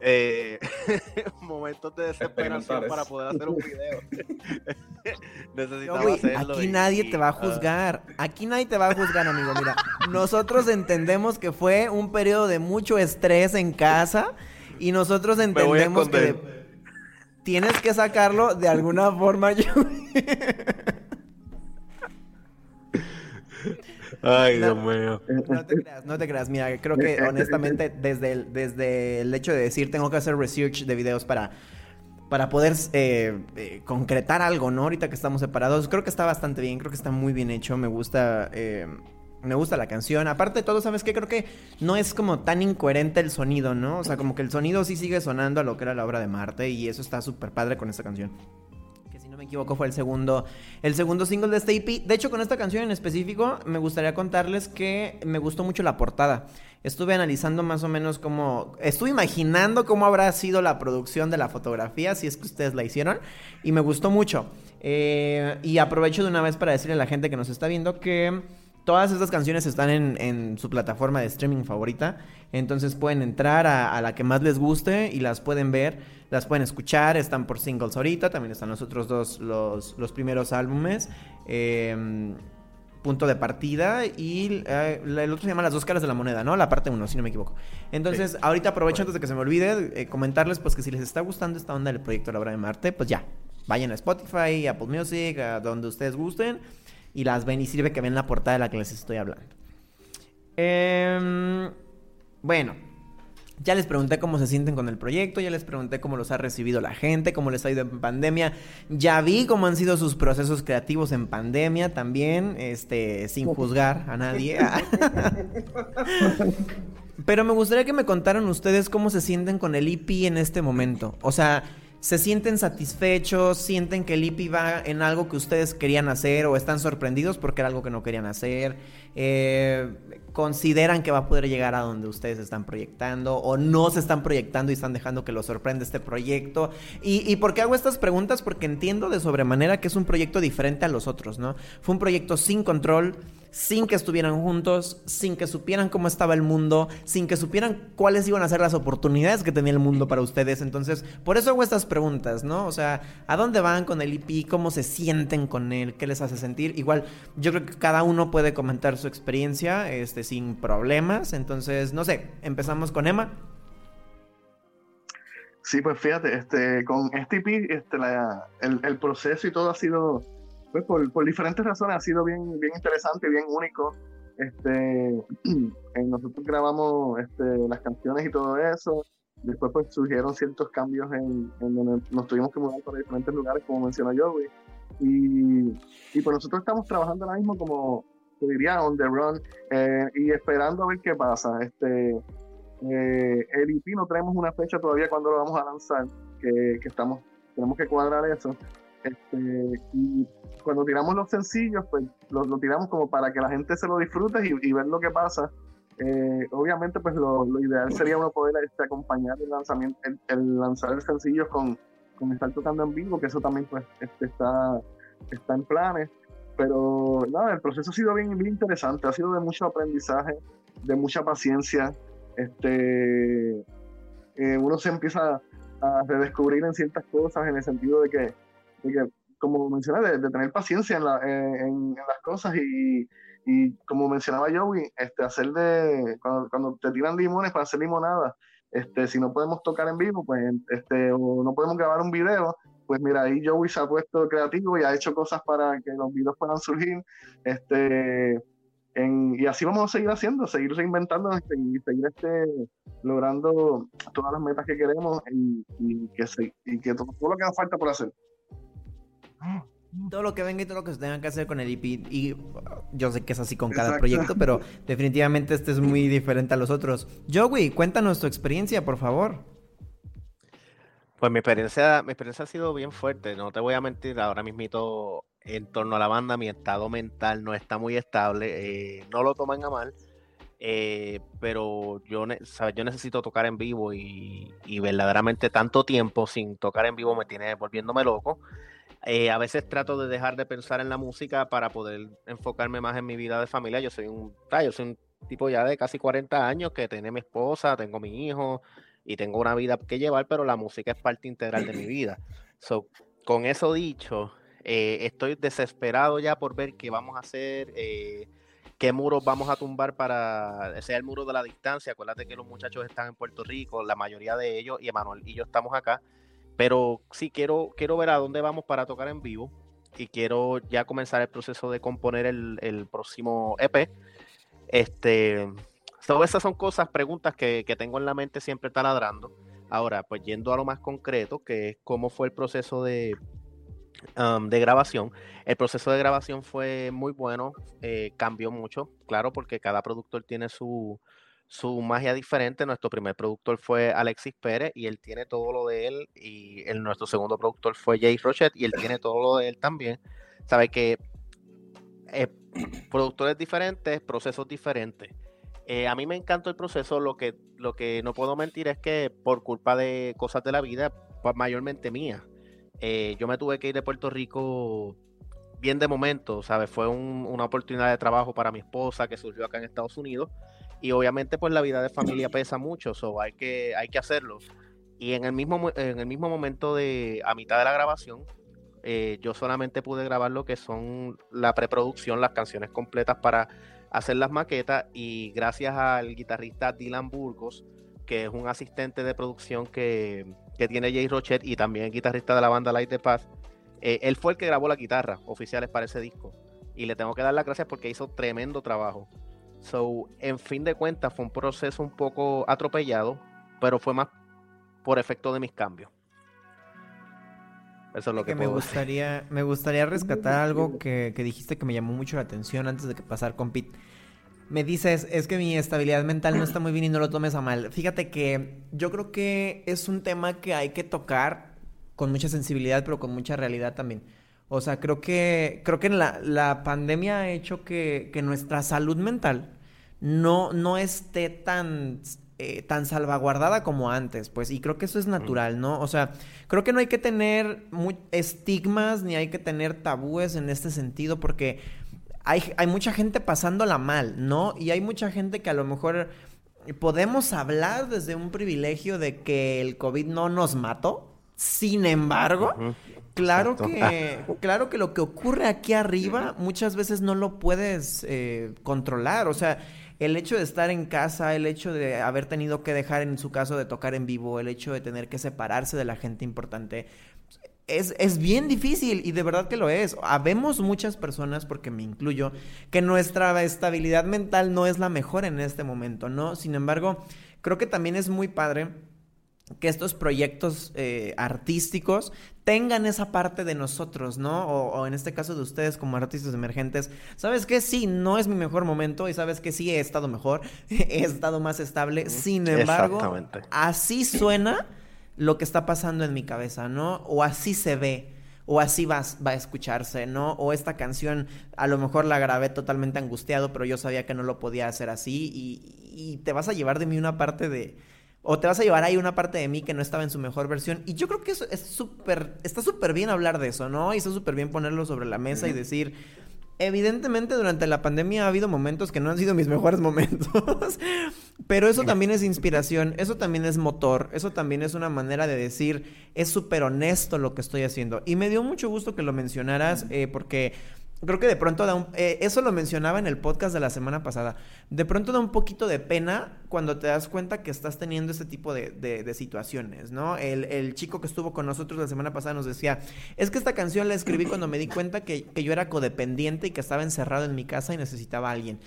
eh, momentos de desesperación para poder hacer un video. Necesitaba hacerlo. Aquí nadie te va a juzgar. Aquí nadie te va a juzgar, amigo. Mira, nosotros entendemos que fue un periodo de mucho estrés en casa y nosotros entendemos que tienes que sacarlo de alguna forma. Ay, Dios mío. No te creas, no te creas. Mira, creo que honestamente, desde el, desde el hecho de decir tengo que hacer research de videos para, para poder eh, eh, concretar algo, ¿no? Ahorita que estamos separados, creo que está bastante bien, creo que está muy bien hecho. Me gusta. Eh, me gusta la canción. Aparte de todo, ¿sabes qué? Creo que no es como tan incoherente el sonido, ¿no? O sea, como que el sonido sí sigue sonando a lo que era la obra de Marte y eso está súper padre con esta canción me equivoco, fue el segundo, el segundo single de este EP. De hecho, con esta canción en específico, me gustaría contarles que me gustó mucho la portada. Estuve analizando más o menos cómo. Estuve imaginando cómo habrá sido la producción de la fotografía, si es que ustedes la hicieron, y me gustó mucho. Eh, y aprovecho de una vez para decirle a la gente que nos está viendo que todas estas canciones están en, su plataforma de streaming favorita. Entonces pueden entrar a, a la que más les guste y las pueden ver las pueden escuchar, están por singles ahorita, también están los otros dos, los, los primeros álbumes. Em, punto de partida y eh, el otro se llama Las dos caras de la moneda, ¿no? La parte uno, si no me equivoco. Entonces, ahorita aprovecho antes de que se me olvide eh, comentarles pues que si les está gustando esta onda del proyecto La Obra de Marte, pues ya, vayan a Spotify, Apple Music, a donde ustedes gusten y las ven y sirve que ven la portada de la que les estoy hablando. Em, bueno, ya les pregunté cómo se sienten con el proyecto, ya les pregunté cómo los ha recibido la gente, cómo les ha ido en pandemia. Ya vi cómo han sido sus procesos creativos en pandemia también, este, sin juzgar a nadie. Pero me gustaría que me contaran ustedes cómo se sienten con el IP en este momento. O sea, ¿se sienten satisfechos? ¿Sienten que el IP va en algo que ustedes querían hacer o están sorprendidos porque era algo que no querían hacer? Eh, consideran que va a poder llegar a donde ustedes están proyectando o no se están proyectando y están dejando que lo sorprenda este proyecto. ¿Y, y por qué hago estas preguntas? Porque entiendo de sobremanera que es un proyecto diferente a los otros, ¿no? Fue un proyecto sin control, sin que estuvieran juntos, sin que supieran cómo estaba el mundo, sin que supieran cuáles iban a ser las oportunidades que tenía el mundo para ustedes. Entonces, por eso hago estas preguntas, ¿no? O sea, ¿a dónde van con el IP? ¿Cómo se sienten con él? ¿Qué les hace sentir? Igual, yo creo que cada uno puede comentar su experiencia este, sin problemas. Entonces, no sé, empezamos con Emma. Sí, pues fíjate, este, con este IP, este, el, el proceso y todo ha sido pues por, por, diferentes razones ha sido bien, bien interesante, bien único. Este, nosotros grabamos este, las canciones y todo eso. Después pues surgieron ciertos cambios en, en donde nos tuvimos que mudar para diferentes lugares, como mencionó Joey. Y, y pues nosotros estamos trabajando ahora mismo como, te diría, on the run eh, y esperando a ver qué pasa. Este, eh, el IP no tenemos una fecha todavía cuando lo vamos a lanzar, que, que estamos, tenemos que cuadrar eso. Este, y cuando tiramos los sencillos, pues lo, tiramos como para que la gente se lo disfrute y, y ver lo que pasa. Eh, obviamente, pues lo, ideal sería uno poder este, acompañar el lanzamiento, el, lanzar el sencillo con, con, estar tocando en vivo, que eso también pues este, está, está en planes. Pero nada, el proceso ha sido bien, bien interesante, ha sido de mucho aprendizaje, de mucha paciencia. Este, eh, uno se empieza a redescubrir en ciertas cosas en el sentido de que, como mencioné, de, tener paciencia en, en, las cosas y, y, como mencionaba Joey, este, hacer de, cuando, cuando, te tiran limones para hacer limonada, este, si no podemos tocar en vivo, pues, este, o no podemos grabar un video, pues mira, ahí Joey se ha puesto creativo y ha hecho cosas para que los videos puedan surgir. Este, y así vamos a seguir haciendo, seguir reinventando este, y seguir este, logrando todas las metas que queremos y, que, y que todo, lo que nos falta por hacer. Todo lo que venga y todo lo que se tenga que hacer con el IP. Y yo sé que es así con cada proyecto, pero definitivamente este es muy diferente a los otros. Joey, cuéntanos tu experiencia, por favor. Pues mi experiencia, mi experiencia ha sido bien fuerte, no te voy a mentir, ahora mismito en torno a la banda mi estado mental no está muy estable, eh, no lo toman a mal, eh, pero yo, yo necesito tocar en vivo y, verdaderamente tanto tiempo sin tocar en vivo me tiene volviéndome loco. Eh, a veces trato de dejar de pensar en la música para poder enfocarme más en mi vida de familia. Yo soy un, yo soy un tipo ya de casi 40 años que tiene mi esposa, tengo mi hijo, y tengo una vida que llevar, pero la música es parte integral de mi vida. So, con eso dicho, eh, estoy desesperado ya por ver qué vamos a hacer, eh, qué muros vamos a tumbar para, sea el muro de la distancia. Acuérdate que los muchachos están en Puerto Rico, la mayoría de ellos, y Emanuel y yo estamos acá. Pero sí quiero, quiero ver a dónde vamos para tocar en vivo y quiero ya comenzar el proceso de componer el, el próximo EP. Este, Todas esas son cosas, preguntas que, tengo en la mente siempre taladrando. Ahora, pues yendo a lo más concreto, que es cómo fue el proceso de, um, de grabación. El proceso de grabación fue muy bueno, eh, cambió mucho, claro, porque cada productor tiene su, su magia diferente. Nuestro primer productor fue Alexis Pérez y él tiene todo lo de él. Y el, nuestro segundo productor fue Jay Rochette y él tiene todo lo de él también. Sabe que eh, productores diferentes, procesos diferentes. Eh, a mí me encantó el proceso, lo que, lo que no puedo mentir es que por culpa de cosas de la vida, pues, mayormente mía, eh, yo me tuve que ir de Puerto Rico bien de momento, ¿sabes? Fue una oportunidad de trabajo para mi esposa que surgió acá en Estados Unidos y obviamente pues la vida de familia pesa mucho, so hay que, hay que hacerlo. Y en el mismo, en el mismo momento de, a mitad de la grabación, eh, yo solamente pude grabar lo que son la preproducción, las canciones completas para hacer las maquetas y gracias al guitarrista Dylan Burgos, que es un asistente de producción que, tiene Jay Rochet y también guitarrista de la banda Light the Path, eh, él fue el que grabó la guitarra oficiales para ese disco. Y le tengo que dar las gracias porque hizo tremendo trabajo. So, en fin de cuentas, fue un proceso un poco atropellado, pero fue más por efecto de mis cambios. Eso es lo que, me gustaría, me gustaría rescatar algo que, dijiste que me llamó mucho la atención antes de que pasar con Pete. Me dices, es que mi estabilidad mental no está muy bien y no lo tomes a mal. Fíjate que yo creo que es un tema que hay que tocar con mucha sensibilidad, pero con mucha realidad también. O sea, creo que, creo que la, la pandemia ha hecho que, que nuestra salud mental no, no esté tan eh, tan salvaguardada como antes, pues, y creo que eso es natural, ¿no? O sea, creo que no hay que tener estigmas ni hay que tener tabúes en este sentido porque hay, hay mucha gente pasándola mal, ¿no? Y hay mucha gente que a lo mejor podemos hablar desde un privilegio de que el COVID no nos mató, sin embargo... Claro que, claro que lo que ocurre aquí arriba muchas veces no lo puedes eh, controlar. O sea, el hecho de estar en casa, el hecho de haber tenido que dejar en su caso de tocar en vivo, el hecho de tener que separarse de la gente importante, es, es, bien difícil y de verdad que lo es. Habemos muchas personas, porque me incluyo, que nuestra estabilidad mental no es la mejor en este momento, ¿no? Sin embargo, creo que también es muy padre que estos proyectos eh, artísticos tengan esa parte de nosotros, ¿no? O, en este caso de ustedes como artistas emergentes, ¿sabes qué? Sí, no es mi mejor momento y sabes que sí he estado mejor, he estado más estable, sin embargo, así suena lo que está pasando en mi cabeza, ¿no? O así se ve. O así va, va a escucharse, ¿no? O esta canción a lo mejor la grabé totalmente angustiado, pero yo sabía que no lo podía hacer así. y te vas a llevar de mí una parte de, o te vas a llevar ahí una parte de mí que no estaba en su mejor versión. Y yo creo que eso es súper, está súper bien hablar de eso, ¿no? Y está súper bien ponerlo sobre la mesa y decir, evidentemente durante la pandemia ha habido momentos que no han sido mis mejores momentos, pero eso también es inspiración, eso también es motor, eso también es una manera de decir, es súper honesto lo que estoy haciendo. Y me dio mucho gusto que lo mencionaras eh, porque Creo que de pronto da un... Eh, eso lo mencionaba en el podcast de la semana pasada. De pronto da un poquito de pena cuando te das cuenta que estás teniendo este tipo de, de, situaciones, ¿no? El, el, chico que estuvo con nosotros la semana pasada nos decía, es que esta canción la escribí cuando me di cuenta que, que yo era codependiente y que estaba encerrado en mi casa y necesitaba a alguien.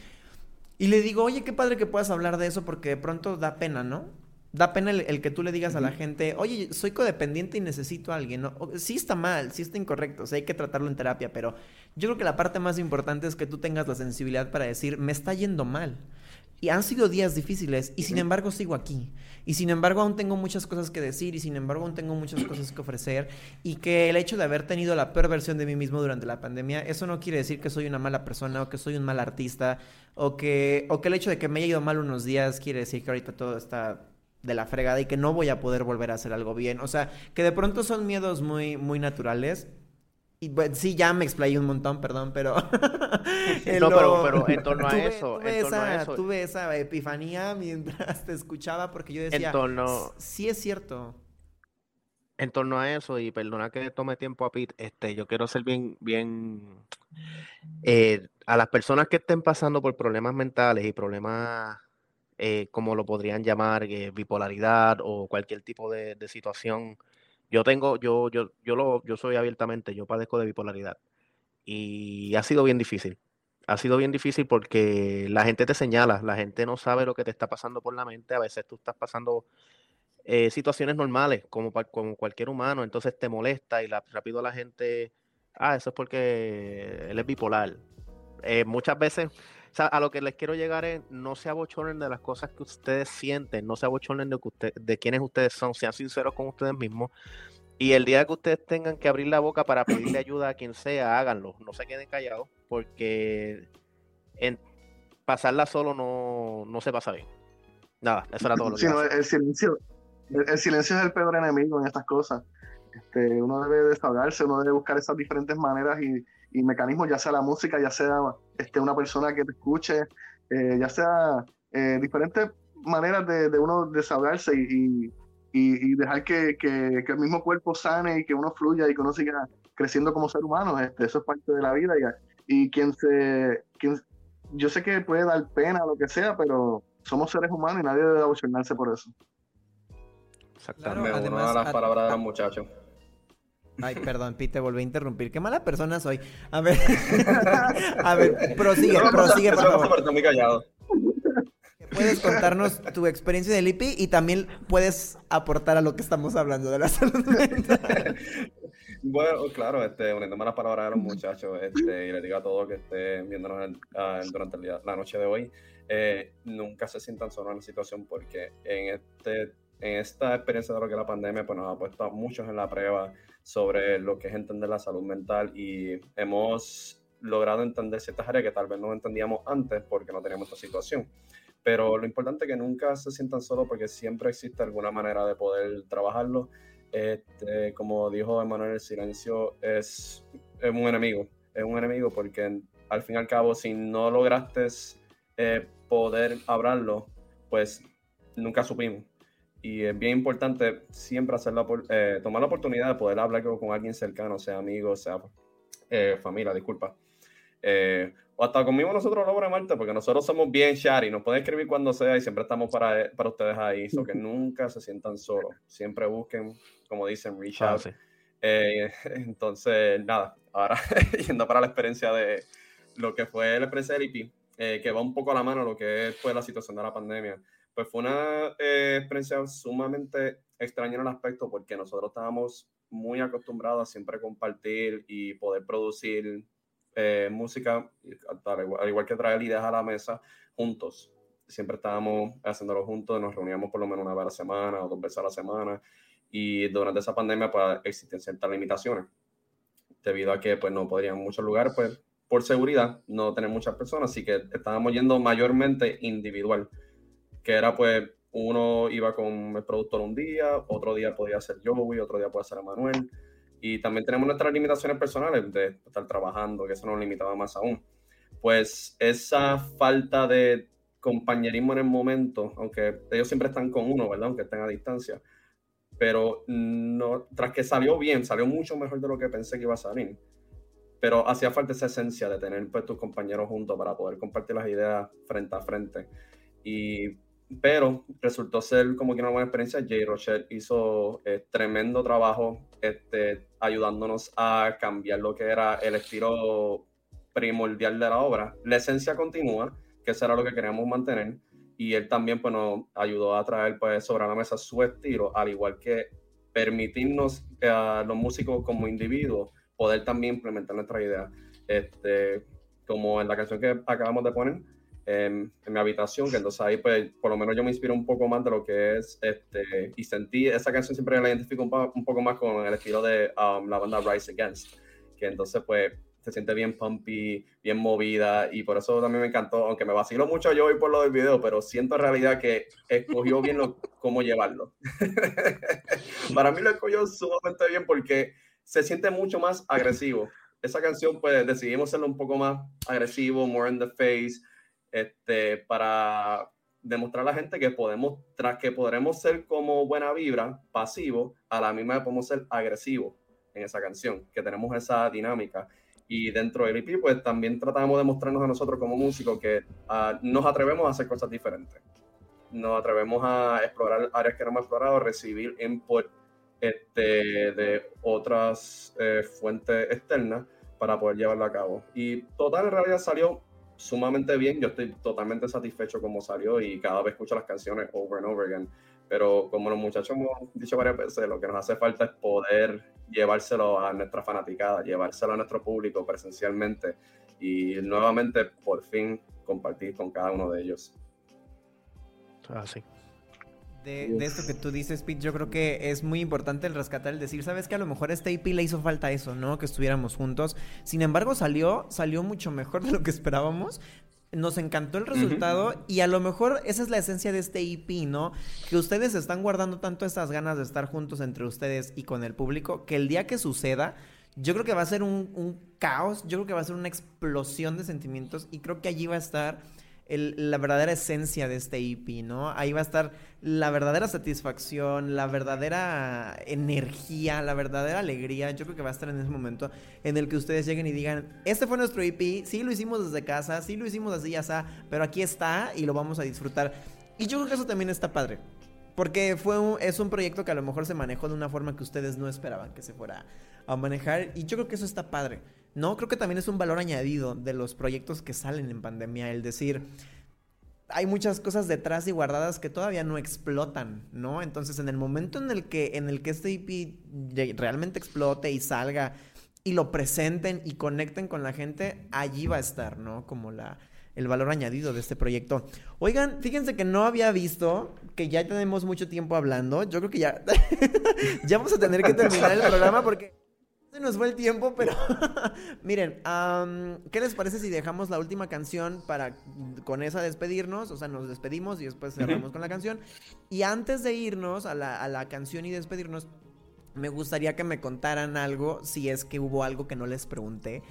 Y le digo, oye, qué padre que puedas hablar de eso porque de pronto da pena, ¿no? da pena el, que tú le digas a la gente, oye, soy codependiente y necesito a alguien. ¿no? Sí está mal, sí está incorrecto, o sea, hay que tratarlo en terapia, pero yo creo que la parte más importante es que tú tengas la sensibilidad para decir, me está yendo mal. Y han sido días difíciles y sin embargo sigo aquí. Y sin embargo aún tengo muchas cosas que decir y sin embargo aún tengo muchas cosas que ofrecer. Y que el hecho de haber tenido la peor versión de mí mismo durante la pandemia, eso no quiere decir que soy una mala persona o que soy un mal artista o que, o que el hecho de que me haya ido mal unos días quiere decir que ahorita todo está de la fregada y que no voy a poder volver a hacer algo bien. O sea, que de pronto son miedos muy, muy naturales. Y bueno, sí, ya me explayé un montón, perdón, pero... no, pero, pero, en torno a eso, tuve, esa, Tuve esa epifanía mientras te escuchaba porque yo decía, en torno... sí es cierto. En torno a eso, y perdona que tome tiempo a Pete, este, yo quiero ser bien, bien... Eh, a las personas que estén pasando por problemas mentales y problemas eh, como lo podrían llamar, eh, bipolaridad o cualquier tipo de, situación. Yo tengo, yo, yo, yo lo, yo soy abiertamente, yo padezco de bipolaridad. Y ha sido bien difícil. Ha sido bien difícil porque la gente te señala, la gente no sabe lo que te está pasando por la mente. A veces tú estás pasando eh, situaciones normales, como, como cualquier humano, entonces te molesta y rápido la gente, ah, eso es porque él es bipolar. muchas veces sea, a lo que les quiero llegar es, no se abochornen de las cosas que ustedes sienten, no se abochornen de, que usted, de quienes ustedes son, sean sinceros con ustedes mismos. Y el día que ustedes tengan que abrir la boca para pedirle ayuda a quien sea, háganlo. No se queden callados, porque en pasarla solo no, no se pasa bien. Nada, eso era todo lo que el silencio, el, silencio es el peor enemigo en estas cosas. Este, uno debe desahogarse, uno debe buscar esas diferentes maneras y, y mecanismos, ya sea la música, ya sea este, una persona que te escuche, eh, ya sea eh, diferentes maneras de, de, uno desahogarse y, y, dejar que, que, que, el mismo cuerpo sane y que uno fluya y que uno siga creciendo como ser humano. Este, eso es parte de la vida. Y, y quien se. Quien, yo sé que puede dar pena o lo que sea, pero somos seres humanos y nadie debe abochornarse por eso. Exactamente. Claro, además, una de las palabras de los muchachos. Ay, perdón, Pete, te volví a interrumpir. Qué mala persona soy. A ver, a ver, prosigue, prosigue, por favor. muy callado. Puedes contarnos tu experiencia del IPI y también puedes aportar a lo que estamos hablando de la salud mental. Bueno, claro, este, uniéndome las palabras de los muchachos, este, y les digo a todos que estén viéndonos durante la noche de hoy, eh, nunca se sientan solos en la situación porque en, este, en esta experiencia de lo que es la pandemia, pues nos ha puesto a muchos en la prueba sobre lo que es entender la salud mental y hemos logrado entender ciertas áreas que tal vez no entendíamos antes porque no teníamos esta situación. Pero lo importante es que nunca se sientan solos porque siempre existe alguna manera de poder trabajarlo. Este, como dijo Emanuel, el silencio es, es, un enemigo. Es un enemigo porque al fin y al cabo, si no lograste eh, poder hablarlo, pues nunca supimos y es bien importante siempre hacerlo, eh, tomar la oportunidad de poder hablar con alguien cercano, sea amigo, sea eh, familia, disculpa. Eh, o hasta conmigo nosotros lo Marte, porque nosotros somos bien y nos pueden escribir cuando sea y siempre estamos para, para ustedes ahí, so que nunca se sientan solos, siempre busquen, como dicen, reach ah, out. Eh, entonces, nada, ahora yendo para la experiencia de lo que fue la experiencia del IP, eh, que va un poco a la mano lo que fue la situación de la pandemia, pues fue una experiencia sumamente extraña en el aspecto porque nosotros estábamos muy acostumbrados a siempre compartir y poder producir eh, música, al igual, que traer ideas a la mesa juntos. Siempre estábamos haciéndolo juntos, nos reuníamos por lo menos una vez a la semana o dos veces a la semana. Y durante esa pandemia, pues existen ciertas limitaciones, debido a que pues no podrían muchos lugares, pues por seguridad, no tener muchas personas, así que estábamos yendo mayormente individual, que era pues uno iba con el productor un día, otro día podía ser Joey, otro día puede ser Manuel y también tenemos nuestras limitaciones personales de estar trabajando, que eso nos limitaba más aún. Pues esa falta de compañerismo en el momento, aunque ellos siempre están con uno, ¿verdad? Aunque estén a distancia. Pero no, tras que salió bien, salió mucho mejor de lo que pensé que iba a salir. Pero hacía falta esa esencia de tener pues, tus compañeros juntos para poder compartir las ideas frente a frente. Y pero resultó ser como que una buena experiencia. Jay Rochelle hizo eh, tremendo trabajo este, ayudándonos a cambiar lo que era el estilo primordial de la obra. La esencia continúa, que eso era lo que queríamos mantener, y él también pues, nos ayudó a traer pues, sobre la mesa su estilo, al igual que permitirnos eh, a los músicos como individuos poder también implementar nuestra idea. Este, como en la canción que acabamos de poner, en, mi habitación, que entonces ahí pues por lo menos yo me inspiro un poco más de lo que es, este, y sentí, esa canción siempre la identifico un, poco más con el estilo de um, la banda Rise Against, que entonces pues se siente bien pumpy, bien movida, y por eso también me encantó, aunque me vacilo mucho yo hoy por lo del video, pero siento en realidad que escogió bien lo, cómo llevarlo. Para mí lo escogió sumamente bien porque se siente mucho más agresivo. Esa canción pues decidimos hacerlo un poco más agresivo, more in the face, este, para demostrar a la gente que podemos, tras que podremos ser como buena vibra, pasivo, a la misma podemos ser agresivo en esa canción, que tenemos esa dinámica. Y dentro del EP, pues también tratamos de mostrarnos a nosotros como músicos que uh, nos atrevemos a hacer cosas diferentes. Nos atrevemos a explorar áreas que no hemos explorado, recibir input este, de otras eh, fuentes externas para poder llevarlo a cabo. Y total, en realidad salió sumamente bien. Yo estoy totalmente satisfecho como salió y cada vez escucho las canciones over and over again. Pero como los muchachos hemos dicho varias veces, lo que nos hace falta es poder llevárselo a nuestra fanaticada, llevárselo a nuestro público presencialmente y nuevamente por fin compartir con cada uno de ellos. Así. Ah, de, esto que tú dices, Pete, yo creo que es muy importante el rescatar, el decir, sabes que a lo mejor a este IP le hizo falta eso, ¿no? Que estuviéramos juntos. Sin embargo, salió, salió mucho mejor de lo que esperábamos. Nos encantó el resultado y a lo mejor esa es la esencia de este IP, ¿no? Que ustedes están guardando tanto estas ganas de estar juntos entre ustedes y con el público, que el día que suceda, yo creo que va a ser un, un caos, yo creo que va a ser una explosión de sentimientos y creo que allí va a estar la verdadera esencia de este EP, ¿no? Ahí va a estar la verdadera satisfacción, la verdadera energía, la verdadera alegría. Yo creo que va a estar en ese momento en el que ustedes lleguen y digan, este fue nuestro EP, sí lo hicimos desde casa, sí lo hicimos así, ya está, pero aquí está y lo vamos a disfrutar. Y yo creo que eso también está padre. Porque fue es un proyecto que a lo mejor se manejó de una forma que ustedes no esperaban que se fuera a manejar. Y yo creo que eso está padre. No, creo que también es un valor añadido de los proyectos que salen en pandemia, el decir, hay muchas cosas detrás y guardadas que todavía no explotan, ¿no? Entonces, en el momento en el que, en el que este IP realmente explote y salga y lo presenten y conecten con la gente, allí va a estar, ¿no? Como la, el valor añadido de este proyecto. Oigan, fíjense que no había visto que ya tenemos mucho tiempo hablando. Yo creo que ya, ya vamos a tener que terminar el programa porque... Se nos fue el tiempo, pero miren, ¿qué les parece si dejamos la última canción para con esa despedirnos? O sea, nos despedimos y después cerramos con la canción. Y antes de irnos a la, a la canción y despedirnos, me gustaría que me contaran algo, si es que hubo algo que no les pregunté.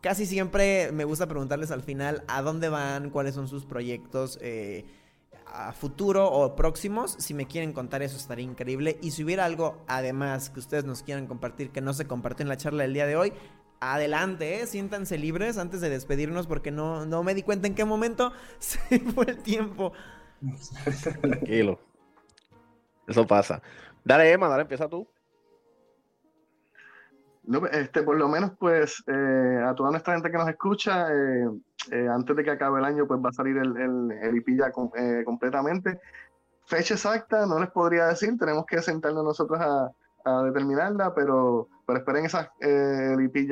Casi siempre me gusta preguntarles al final a dónde van, cuáles son sus proyectos. Eh, a futuro o próximos. Si me quieren contar eso estaría increíble. Y si hubiera algo además que ustedes nos quieran compartir que no se compartió en la charla del día de hoy, adelante, ¿eh? siéntanse libres antes de despedirnos porque no, no me di cuenta en qué momento se fue el tiempo. Tranquilo. Eso pasa. Dale, Emma, dale, empieza tú. No, este, por lo menos, pues, eh, a toda nuestra gente que nos escucha, eh, eh, antes de que acabe el año, pues va a salir el, el, IP ya completamente. Fecha exacta, no les podría decir, tenemos que sentarnos nosotros a, determinarla, pero, pero esperen esa el IP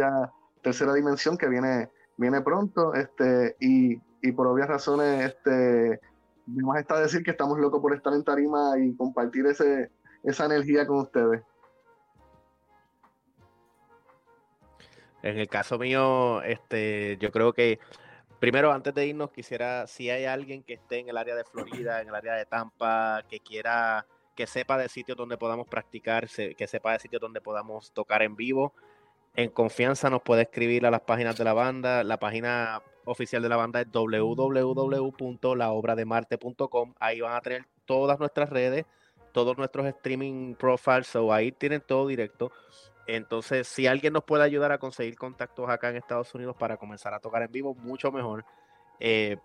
tercera dimensión que viene, viene pronto, este, y, y por obvias razones, este, más está decir que estamos locos por estar en tarima y compartir ese, esa energía con ustedes. En el caso mío, este, yo creo que primero, antes de irnos, quisiera, si hay alguien que esté en el área de Florida, en el área de Tampa, que quiera, que sepa de sitios donde podamos practicar, que sepa de sitios donde podamos tocar en vivo, en confianza nos puede escribir a las páginas de la banda. La página oficial de la banda es www.laobrademarte.com. Ahí van a tener todas nuestras redes, todos nuestros streaming profiles, o ahí tienen todo directo. Entonces, si alguien nos puede ayudar a conseguir contactos acá en Estados Unidos para comenzar a tocar en vivo, mucho mejor. Eh,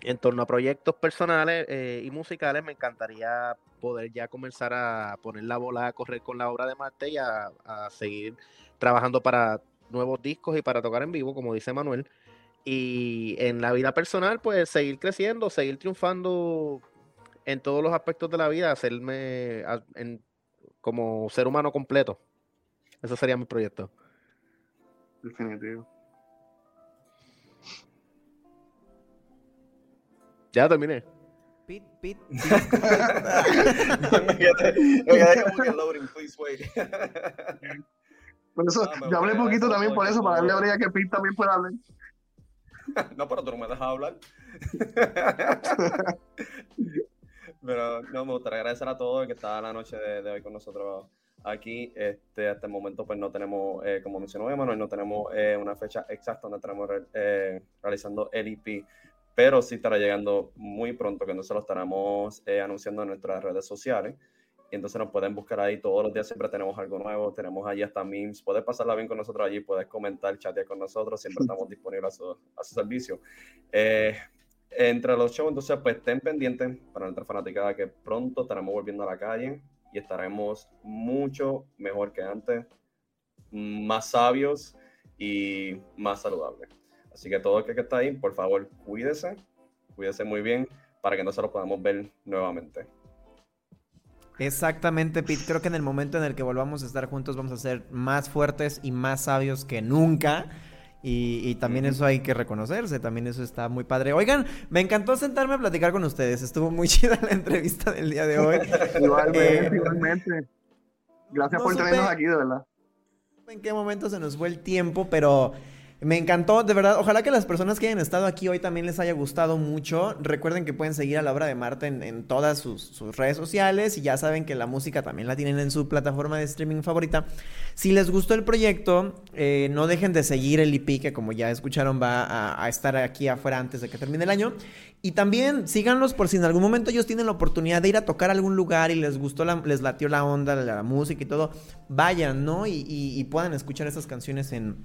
en torno a proyectos personales eh, y musicales, me encantaría poder ya comenzar a poner la bola a correr con la obra de Marte y a, seguir trabajando para nuevos discos y para tocar en vivo, como dice Manuel. Y en la vida personal, pues seguir creciendo, seguir triunfando en todos los aspectos de la vida, hacerme como ser humano completo. Eso sería mi proyecto. Definitivo. Ya terminé. Pit, pit. Por eso, ah, yo hablé poquito también por eso, para darle a que Pit también pueda hablar. no, pero tú no me dejas hablar. pero no, me gustaría agradecer a todos que está la noche de hoy con nosotros Aquí, este, hasta el momento, pues no tenemos, eh, como mencionó Emanuel, no tenemos eh, una fecha exacta donde estaremos eh, realizando el IP, pero sí estará llegando muy pronto, que entonces lo estaremos anunciando en nuestras redes sociales. Y entonces nos pueden buscar ahí todos los días, siempre tenemos algo nuevo, tenemos allí hasta memes, puedes pasarla bien con nosotros allí, puedes comentar, chatear con nosotros, siempre estamos disponibles a su, a su servicio. entre los shows, entonces, pues estén pendientes para nuestra fanaticada que pronto estaremos volviendo a la calle y estaremos mucho mejor que antes, más sabios y más saludables. Así que todo el que está ahí, por favor, cuídese, cuídese muy bien para que no se lo podamos ver nuevamente. Exactamente, Pete. Creo que en el momento en el que volvamos a estar juntos vamos a ser más fuertes y más sabios que nunca. Y, también eso hay que reconocerse, también eso está muy padre. Oigan, me encantó sentarme a platicar con ustedes, estuvo muy chida la entrevista del día de hoy. igualmente, eh, igualmente. Gracias por tenernos aquí, de verdad. En qué momento se nos fue el tiempo, pero me encantó, de verdad. Ojalá que las personas que hayan estado aquí hoy también les haya gustado mucho. Recuerden que pueden seguir a la obra de Marta en, todas sus, redes sociales y ya saben que la música también la tienen en su plataforma de streaming favorita. Si les gustó el proyecto, eh, no dejen de seguir el IP que como ya escucharon va a, estar aquí afuera antes de que termine el año. Y también síganlos por si en algún momento ellos tienen la oportunidad de ir a tocar a algún lugar y les gustó, les latió la onda, la, la música y todo. Vayan, ¿no? y puedan escuchar esas canciones en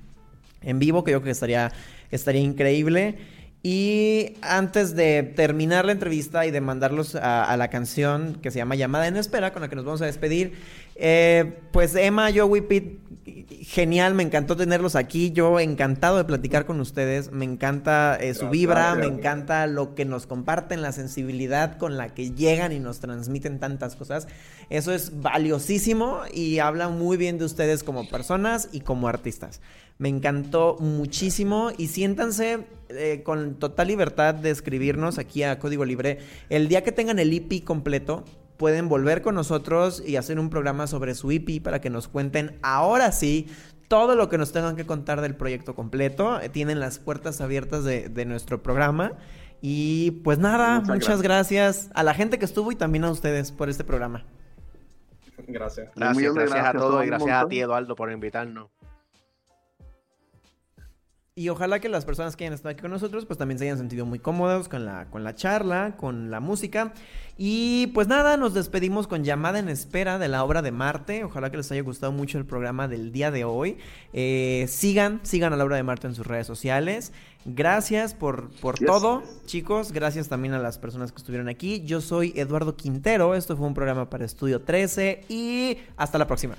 en vivo, que yo creo que estaría, estaría increíble. Y antes de terminar la entrevista y de mandarlos a, la canción que se llama Llamada en Espera, con la que nos vamos a despedir, eh, pues Emma, Joey, Pete, genial, me encantó tenerlos aquí, yo encantado de platicar con ustedes, me encanta eh, su vibra, me encanta lo que nos comparten, la sensibilidad con la que llegan y nos transmiten tantas cosas, eso es valiosísimo y habla muy bien de ustedes como personas y como artistas. Me encantó muchísimo y siéntanse eh, con total libertad de escribirnos aquí a Código Libre. El día que tengan el IP completo, pueden volver con nosotros y hacer un programa sobre su IP para que nos cuenten ahora sí todo lo que nos tengan que contar del proyecto completo. Eh, tienen las puertas abiertas de, nuestro programa. Y pues nada, muchas, gracias. a la gente que estuvo y también a ustedes por este programa. Gracias. Gracias, gracias, a todos y gracias a ti, Eduardo, por invitarnos. Y ojalá que las personas que hayan estado aquí con nosotros, pues también se hayan sentido muy cómodos con la, con la charla, con la música. Y pues nada, nos despedimos con llamada en espera de la obra de Marte. Ojalá que les haya gustado mucho el programa del día de hoy. Eh, sigan, sigan a la obra de Marte en sus redes sociales. Gracias por, por todo, chicos. Gracias también a las personas que estuvieron aquí. Yo soy Eduardo Quintero. Esto fue un programa para Estudio 13 y hasta la próxima.